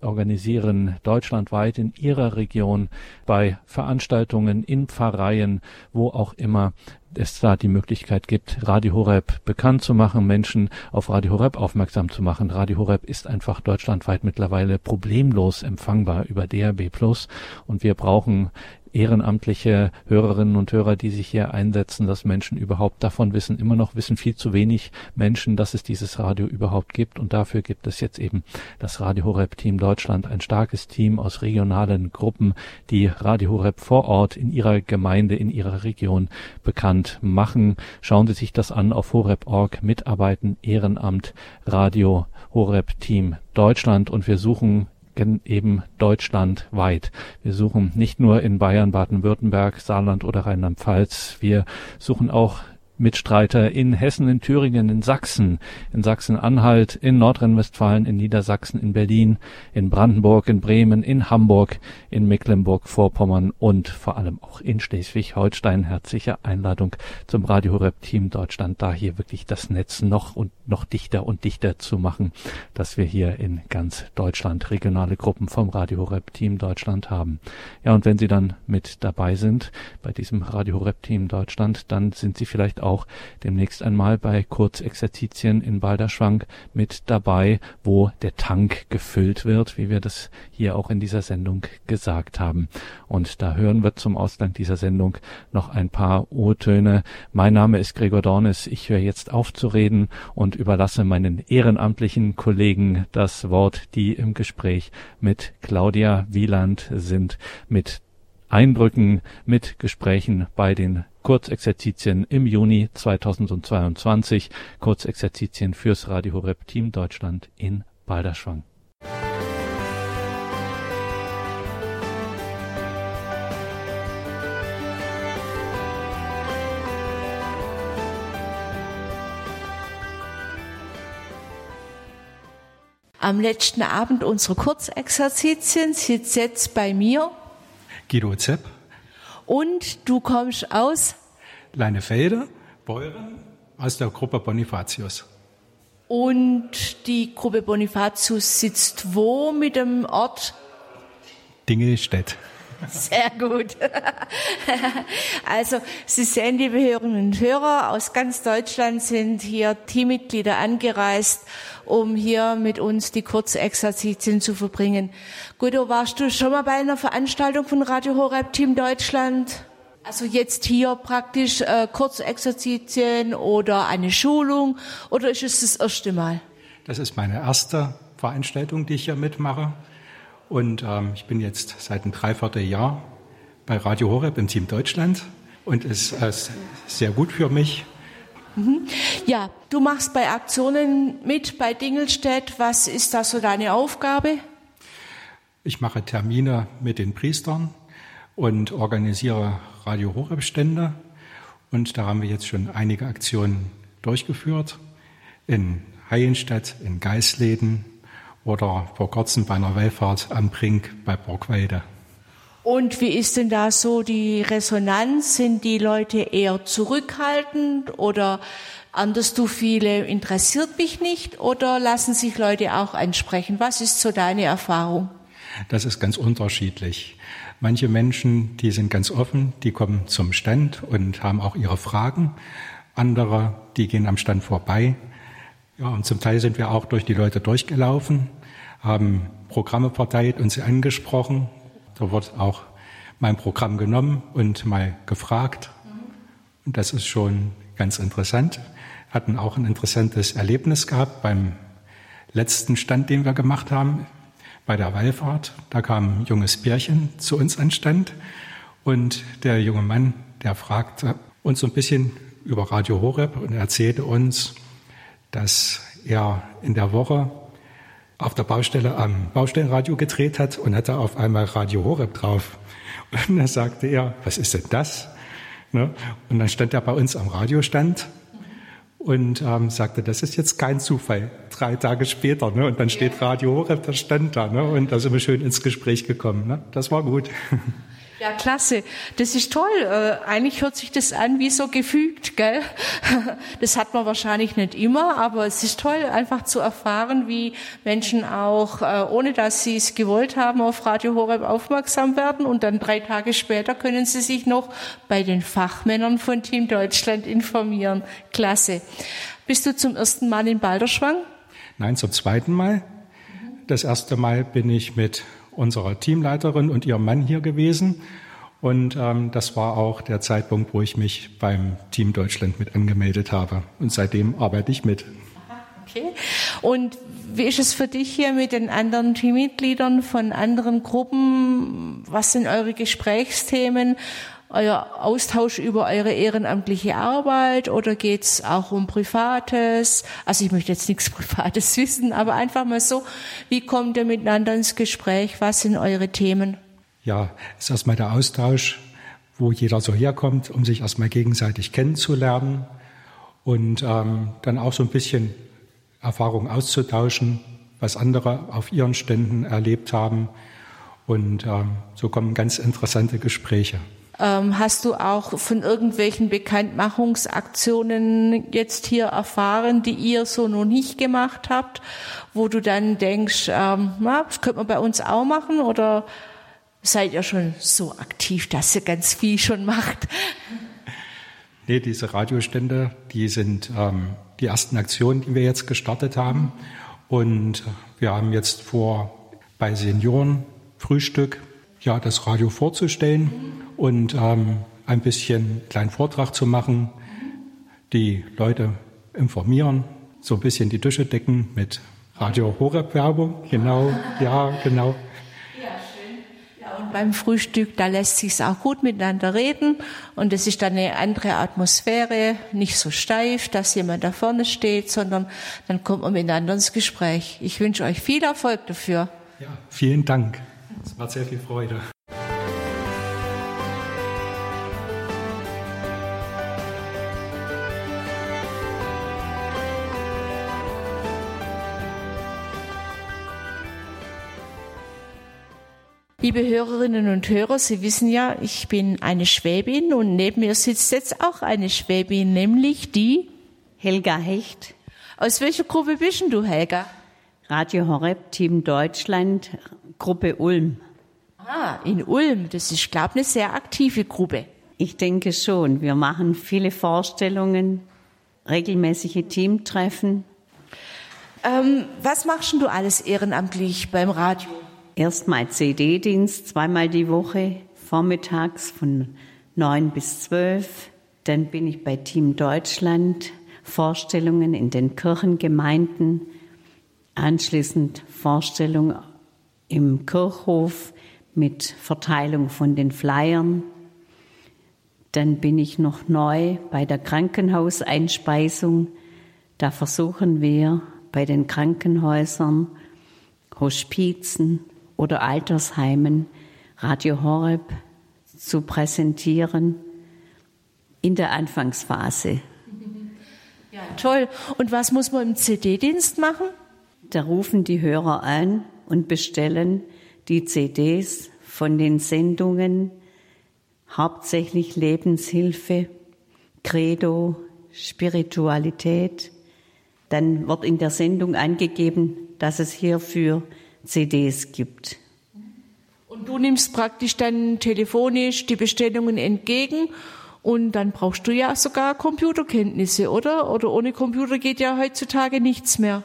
A: organisieren deutschlandweit in ihrer Region bei Veranstaltungen, in Pfarreien, wo auch immer es da die Möglichkeit gibt, Radio Horeb bekannt zu machen, Menschen auf Radio Horeb aufmerksam zu machen. Radio Horeb ist einfach deutschlandweit mittlerweile problemlos empfangbar über DAB Plus und wir brauchen ehrenamtliche Hörerinnen und Hörer, die sich hier einsetzen, dass Menschen überhaupt davon wissen. Immer noch wissen viel zu wenig Menschen, dass es dieses Radio überhaupt gibt. Und dafür gibt es jetzt eben das Radio Horeb Team Deutschland, ein starkes Team aus regionalen Gruppen, die Radio Horeb vor Ort in ihrer Gemeinde, in ihrer Region bekannt machen. Schauen Sie sich das an auf horeb.org, Mitarbeiten, Ehrenamt, Radio Horeb Team Deutschland und wir suchen eben deutschlandweit. Wir suchen nicht nur in Bayern, Baden-Württemberg, Saarland oder Rheinland-Pfalz. Wir suchen auch Mitstreiter in Hessen, in Thüringen, in Sachsen, in Sachsen-Anhalt, in Nordrhein-Westfalen, in Niedersachsen, in Berlin, in Brandenburg, in Bremen, in Hamburg, in Mecklenburg-Vorpommern und vor allem auch in Schleswig-Holstein. Herzliche Einladung zum Radio Horeb Team Deutschland, da hier wirklich das Netz noch und noch dichter und dichter zu machen, dass wir hier in ganz Deutschland regionale Gruppen vom Radio Horeb Team Deutschland haben. Ja, und wenn Sie dann mit dabei sind bei diesem Radio Horeb Team Deutschland, dann sind Sie vielleicht auch demnächst einmal bei Kurzexerzitien in Balderschwang mit dabei, wo der Tank gefüllt wird, wie wir das hier auch in dieser Sendung gesagt haben. Und da hören wir zum Ausgang dieser Sendung noch ein paar O-Töne. Mein Name ist Gregor Dornes. Ich höre jetzt auf zu reden und überlasse meinen ehrenamtlichen Kollegen das Wort, die im Gespräch mit Claudia Wieland sind, mit Eindrücken, mit Gesprächen bei den Kurzexerzitien im Juni 2022. Kurzexerzitien fürs Radio Horeb Team Deutschland in Balderschwang.
C: Am letzten Abend unserer Kurzexerzitien sitzt jetzt bei mir
G: Guido Zepp
C: und du kommst aus?
G: Leinefelde, Beuren, aus der Gruppe Bonifatius.
C: Und die Gruppe Bonifatius sitzt wo mit dem Ort?
G: Dingelstedt.
C: Sehr gut. Also, Sie sehen, liebe Hörerinnen und Hörer, aus ganz Deutschland sind hier Teammitglieder angereist, um hier mit uns die Kurzexerzitien zu verbringen. Guido, warst du schon mal bei einer Veranstaltung von Radio Horeb Team Deutschland? Also jetzt hier praktisch äh, Kurzexerzitien oder eine Schulung oder ist es das erste Mal?
G: Das ist meine erste Veranstaltung, die ich hier mitmache. Und ähm, ich bin jetzt seit einem Dreivierteljahr bei Radio Horeb im Team Deutschland und es ist sehr gut für mich.
C: Mhm. Ja, du machst bei Aktionen mit bei Dingelstedt. Was ist da so deine Aufgabe?
G: Ich mache Termine mit den Priestern und organisiere Radio Horeb Stände. Und da haben wir jetzt schon einige Aktionen durchgeführt. In Heienstadt, in Geisleden, oder vor kurzem bei einer Wallfahrt am Brink bei Borgweide.
C: Und wie ist denn da so die Resonanz? Sind die Leute eher zurückhaltend oder anders du viele interessiert mich nicht oder lassen sich Leute auch ansprechen? Was ist so deine Erfahrung?
G: Das ist ganz unterschiedlich. Manche Menschen, die sind ganz offen, die kommen zum Stand und haben auch ihre Fragen. Andere, die gehen am Stand vorbei ja, und zum Teil sind wir auch durch die Leute durchgelaufen, haben Programme verteilt und sie angesprochen. Da wird auch mein Programm genommen und mal gefragt. Und das ist schon ganz interessant. Hatten auch ein interessantes Erlebnis gehabt beim letzten Stand, den wir gemacht haben, bei der Wallfahrt. Da kam ein junges Pärchen zu uns an Stand Und der junge Mann, der fragte uns so ein bisschen über Radio Horeb und erzählte uns, dass er in der Woche auf der Baustelle am Baustellenradio gedreht hat und hatte auf einmal Radio Horeb drauf. Und da sagte er, was ist denn das? Ne? Und dann stand er bei uns am Radiostand und ähm, sagte, das ist jetzt kein Zufall. Drei Tage später, ne? und dann steht Radio Horeb, der stand da, ne? und da sind wir schön ins Gespräch gekommen. Ne? Das war gut.
C: Ja, klasse. Das ist toll. Äh, eigentlich hört sich das an wie so gefügt, gell? Das hat man wahrscheinlich nicht immer, aber es ist toll, einfach zu erfahren, wie Menschen auch, äh, ohne dass sie es gewollt haben, auf Radio Horeb aufmerksam werden und dann drei Tage später können sie sich noch bei den Fachmännern von Team Deutschland informieren. Klasse. Bist du zum ersten Mal in Balderschwang?
G: Nein, zum zweiten Mal. Das erste Mal bin ich mit unserer Teamleiterin und ihrem Mann hier gewesen. Und ähm, das war auch der Zeitpunkt, wo ich mich beim Team Deutschland mit angemeldet habe. Und seitdem arbeite ich mit.
C: Okay. Und wie ist es für dich hier mit den anderen Teammitgliedern von anderen Gruppen? Was sind eure Gesprächsthemen? Euer Austausch über eure ehrenamtliche Arbeit oder geht's auch um Privates? Also ich möchte jetzt nichts Privates wissen, aber einfach mal so, wie kommt ihr miteinander ins Gespräch? Was sind eure Themen?
G: Ja, es ist erstmal der Austausch, wo jeder so herkommt, um sich erstmal gegenseitig kennenzulernen und ähm, dann auch so ein bisschen Erfahrung auszutauschen, was andere auf ihren Ständen erlebt haben. Und ähm, so kommen ganz interessante Gespräche.
C: Ähm, hast du auch von irgendwelchen Bekanntmachungsaktionen jetzt hier erfahren, die ihr so noch nicht gemacht habt, wo du dann denkst, ähm, na, das könnte man bei uns auch machen oder seid ihr schon so aktiv, dass ihr ganz viel schon macht?
G: Nee, diese Radiostände, die sind ähm, die ersten Aktionen, die wir jetzt gestartet haben. Und wir haben jetzt vor, bei Senioren Frühstück ja, das Radio vorzustellen und ähm, ein bisschen kleinen Vortrag zu machen, die Leute informieren, so ein bisschen die Tische decken mit Radio Horeb Werbung, genau, ja, genau.
C: Ja, schön. Ja, und beim Frühstück, da lässt sich's auch gut miteinander reden und es ist dann eine andere Atmosphäre, nicht so steif, dass jemand da vorne steht, sondern dann kommt man miteinander ins Gespräch. Ich wünsche euch viel Erfolg dafür.
G: Ja, vielen Dank. Es macht sehr viel Freude.
C: Liebe Hörerinnen und Hörer, Sie wissen ja, ich bin eine Schwäbin und neben mir sitzt jetzt auch eine Schwäbin, nämlich die
H: Helga Hecht.
C: Aus welcher Gruppe bist du, Helga?
H: Radio Horeb Team Deutschland, Gruppe Ulm.
C: Ah, in Ulm. Das ist, glaube ich, eine sehr aktive Gruppe.
H: Ich denke schon. Wir machen viele Vorstellungen, regelmäßige Teamtreffen.
C: Ähm, was machst du alles ehrenamtlich beim Radio?
H: Erstmal CD-Dienst, zweimal die Woche, vormittags von neun bis zwölf. Dann bin ich bei Team Deutschland, Vorstellungen in den Kirchengemeinden, anschließend Vorstellung im Kirchhof mit Verteilung von den Flyern. Dann bin ich noch neu bei der Krankenhauseinspeisung. Da versuchen wir bei den Krankenhäusern, Hospizen oder Altersheimen Radio Horeb zu präsentieren in der Anfangsphase.
C: Ja, toll. Und was muss man im CD-Dienst machen?
H: Da rufen die Hörer an und bestellen die CDs von den Sendungen, hauptsächlich Lebenshilfe, Credo, Spiritualität. Dann wird in der Sendung angegeben, dass es hierfür CDs gibt.
C: Und du nimmst praktisch dann telefonisch die Bestellungen entgegen und dann brauchst du ja sogar Computerkenntnisse, oder? Oder ohne Computer geht ja heutzutage nichts mehr.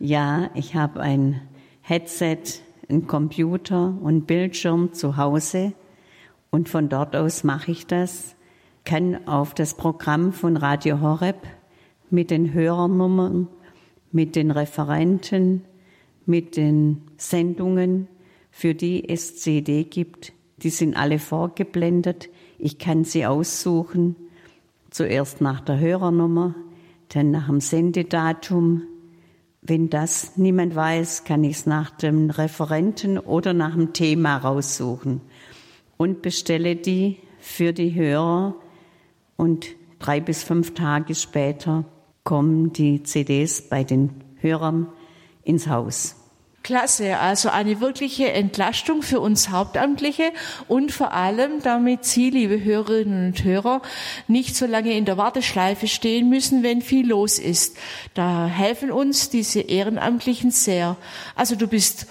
H: Ja, ich habe ein Headset, einen Computer und Bildschirm zu Hause und von dort aus mache ich das, kann auf das Programm von Radio Horeb mit den Hörernummern, mit den Referenten, mit den Sendungen, für die es CD gibt, Die sind alle vorgeblendet. Ich kann sie aussuchen. Zuerst nach der Hörernummer, dann nach dem Sendedatum. Wenn das niemand weiß, kann ich es nach dem Referenten oder nach dem Thema raussuchen und bestelle die für die Hörer und drei bis fünf Tage später kommen die CDs bei den Hörern ins Haus.
C: Klasse, also eine wirkliche Entlastung für uns Hauptamtliche und vor allem, damit Sie, liebe Hörerinnen und Hörer, nicht so lange in der Warteschleife stehen müssen, wenn viel los ist. Da helfen uns diese Ehrenamtlichen sehr. Also du bist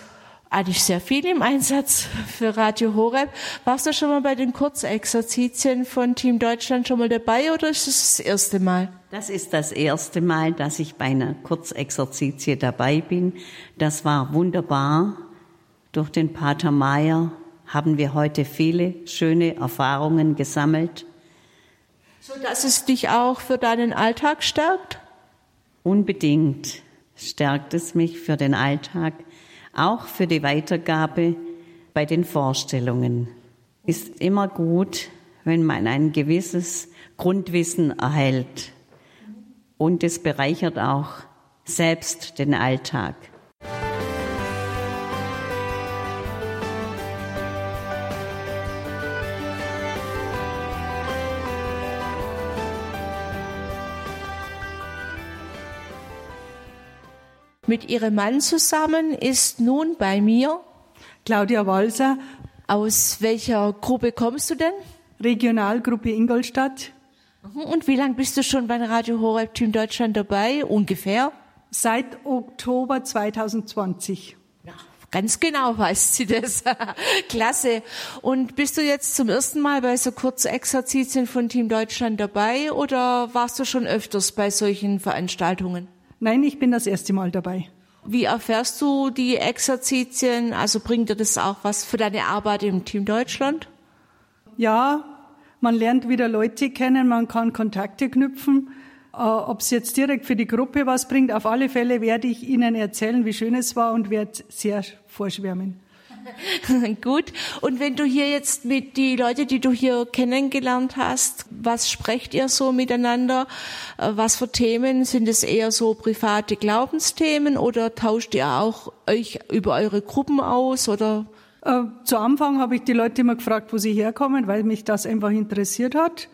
C: eigentlich sehr viel im Einsatz für Radio Horeb. Warst du schon mal bei den Kurzexerzitien von Team Deutschland schon mal dabei oder ist es das erste Mal?
H: Das ist das erste Mal, dass ich bei einer Kurzexerzitie dabei bin. Das war wunderbar. Durch den Pater Meyer haben wir heute viele schöne Erfahrungen gesammelt.
C: So dass es dich auch für deinen Alltag stärkt?
H: Unbedingt stärkt es mich für den Alltag auch für die Weitergabe bei den Vorstellungen. Ist immer gut, wenn man ein gewisses Grundwissen erhält. Und es bereichert auch selbst den Alltag.
C: Mit ihrem Mann zusammen ist nun bei mir
I: Claudia Walser.
C: Aus welcher Gruppe kommst du denn?
I: Regionalgruppe Ingolstadt.
C: Mhm. Und wie lange bist du schon bei Radio Horeb Team Deutschland dabei? Ungefähr?
I: Seit Oktober 2020.
C: Ja, ganz genau weiß sie das. Klasse. Und bist du jetzt zum ersten Mal bei so Kurzexerzitien von Team Deutschland dabei oder warst du schon öfters bei solchen Veranstaltungen?
I: Nein, ich bin das erste Mal dabei.
C: Wie erfährst du die Exerzitien? Also bringt dir das auch was für deine Arbeit im Team Deutschland?
I: Ja, man lernt wieder Leute kennen, man kann Kontakte knüpfen. Äh, Ob es jetzt direkt für die Gruppe was bringt, auf alle Fälle werde ich Ihnen erzählen, wie schön es war und werde sehr vorschwärmen.
C: Gut. Und wenn du hier jetzt mit die Leute, die du hier kennengelernt hast, was sprecht ihr so miteinander? Äh, Was für Themen? Sind es eher so private Glaubensthemen oder tauscht ihr auch euch über eure Gruppen aus oder?
I: Äh, zu Anfang habe ich die Leute immer gefragt, wo sie herkommen, weil mich das einfach interessiert hat.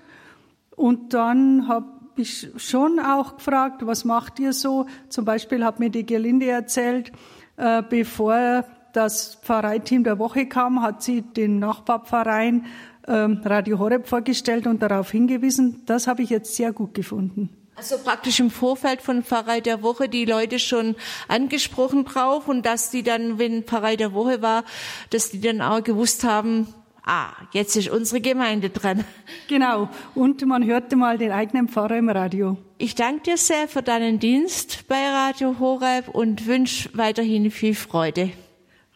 I: Und dann habe ich schon auch gefragt, was macht ihr so? Zum Beispiel hat mir die Gerlinde erzählt, äh, bevor das Pfarreiteam der Woche kam, hat sie den Nachbarpfarreien ähm, Radio Horeb vorgestellt und darauf hingewiesen. Das habe ich jetzt sehr gut gefunden.
C: Also praktisch im Vorfeld von Pfarrei der Woche die Leute schon angesprochen drauf und dass die dann, wenn Pfarrei der Woche war, dass die dann auch gewusst haben, ah, jetzt ist unsere Gemeinde dran.
I: Genau. Und man hörte mal den eigenen Pfarrer im Radio.
C: Ich danke dir sehr für deinen Dienst bei Radio Horeb und wünsche weiterhin viel Freude.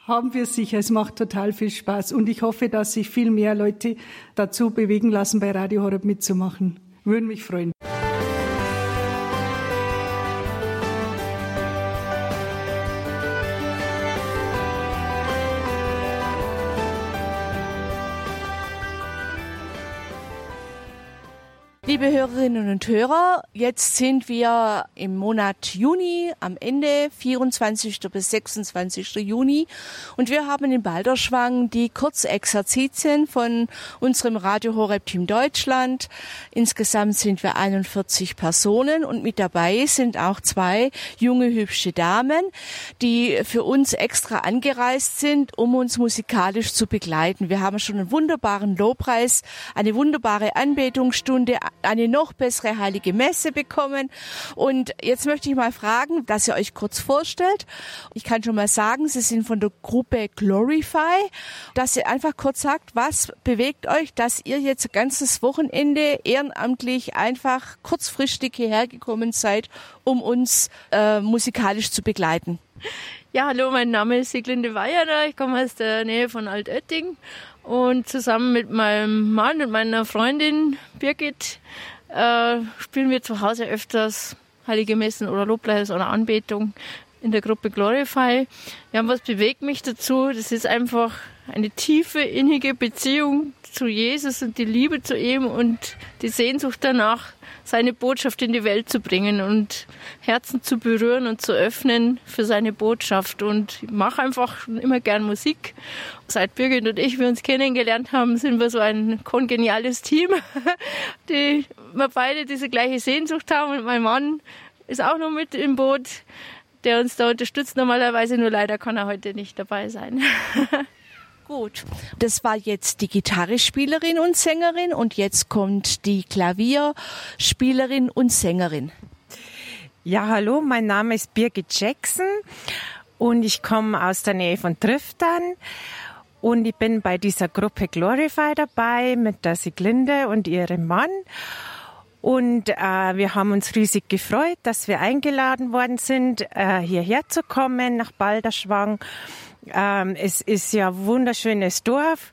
I: Haben wir sicher. Es macht total viel Spaß. Und ich hoffe, dass sich viel mehr Leute dazu bewegen lassen, bei Radio Horeb mitzumachen. Würde mich freuen.
C: Liebe Hörerinnen und Hörer, jetzt sind wir im Monat Juni am Ende, 24. bis 26. Juni. Und wir haben in Balderschwang die Kurzexerzitien von unserem Radio Horeb Team Deutschland. Insgesamt sind wir 41 Personen und mit dabei sind auch zwei junge, hübsche Damen, die für uns extra angereist sind, um uns musikalisch zu begleiten. Wir haben schon einen wunderbaren Lobpreis, eine wunderbare Anbetungsstunde, eine noch bessere heilige Messe bekommen. Und jetzt möchte ich mal fragen, dass ihr euch kurz vorstellt. Ich kann schon mal sagen, Sie sind von der Gruppe Glorify, dass ihr einfach kurz sagt, was bewegt euch, dass ihr jetzt ganzes Wochenende ehrenamtlich einfach kurzfristig hierher gekommen seid, um uns äh, musikalisch zu begleiten.
J: Ja, hallo, mein Name ist Sieglinde Weierer, ich komme aus der Nähe von Altötting und zusammen mit meinem Mann und meiner Freundin Birgit äh, spielen wir zu Hause öfters Heilige Messen oder Lobpreis oder Anbetung in der Gruppe Glorify. Ja, was bewegt mich dazu? Das ist einfach eine tiefe, innige Beziehung zu Jesus und die Liebe zu ihm und die Sehnsucht danach, seine Botschaft in die Welt zu bringen und Herzen zu berühren und zu öffnen für seine Botschaft. Und ich mache einfach immer gern Musik. Seit Birgit und ich wir uns kennengelernt haben, sind wir so ein kongeniales Team, die wir beide diese gleiche Sehnsucht haben. Und mein Mann ist auch noch mit im Boot, der uns da unterstützt normalerweise, nur leider kann er heute nicht dabei sein.
C: Gut, das war jetzt die Gitarrespielerin und Sängerin und jetzt kommt die Klavierspielerin und Sängerin.
K: Ja, hallo, mein Name ist Birgit Jackson und ich komme aus der Nähe von Triftern und ich bin bei dieser Gruppe Glorify dabei mit der Siglinde und ihrem Mann. Und äh, wir haben uns riesig gefreut, dass wir eingeladen worden sind, äh, hierher zu kommen nach Balderschwang. Ähm, es ist ja wunderschönes Dorf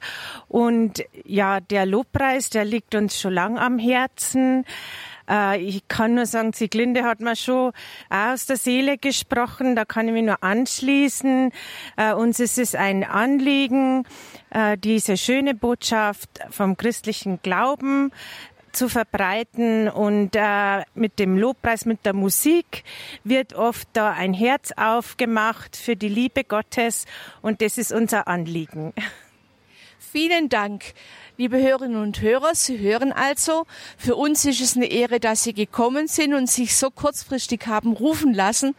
K: und ja, der Lobpreis, der liegt uns schon lang am Herzen. Äh, ich kann nur sagen, Sieglinde hat mir schon aus der Seele gesprochen, da kann ich mich nur anschließen. Äh, uns ist es ein Anliegen, äh, diese schöne Botschaft vom christlichen Glauben zu verbreiten und äh, mit dem Lobpreis, mit der Musik wird oft da ein Herz aufgemacht für die Liebe Gottes und das ist unser Anliegen.
C: Vielen Dank. Liebe Hörerinnen und Hörer, Sie hören also, für uns ist es eine Ehre, dass Sie gekommen sind und sich so kurzfristig haben rufen lassen.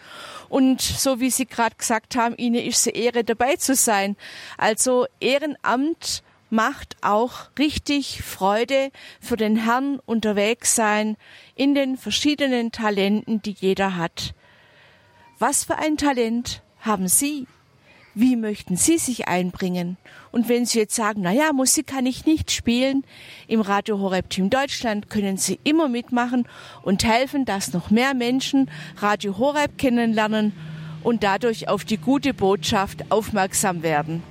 C: Und so wie Sie gerade gesagt haben, Ihnen ist es eine Ehre, dabei zu sein. Also Ehrenamt macht auch richtig Freude für den Herrn unterwegs sein in den verschiedenen Talenten, die jeder hat. Was für ein Talent haben Sie? Wie möchten Sie sich einbringen? Und wenn Sie jetzt sagen, na ja, Musik kann ich nicht spielen, im Radio Horeb Team Deutschland können Sie immer mitmachen und helfen, dass noch mehr Menschen Radio Horeb kennenlernen und dadurch auf die gute Botschaft aufmerksam werden.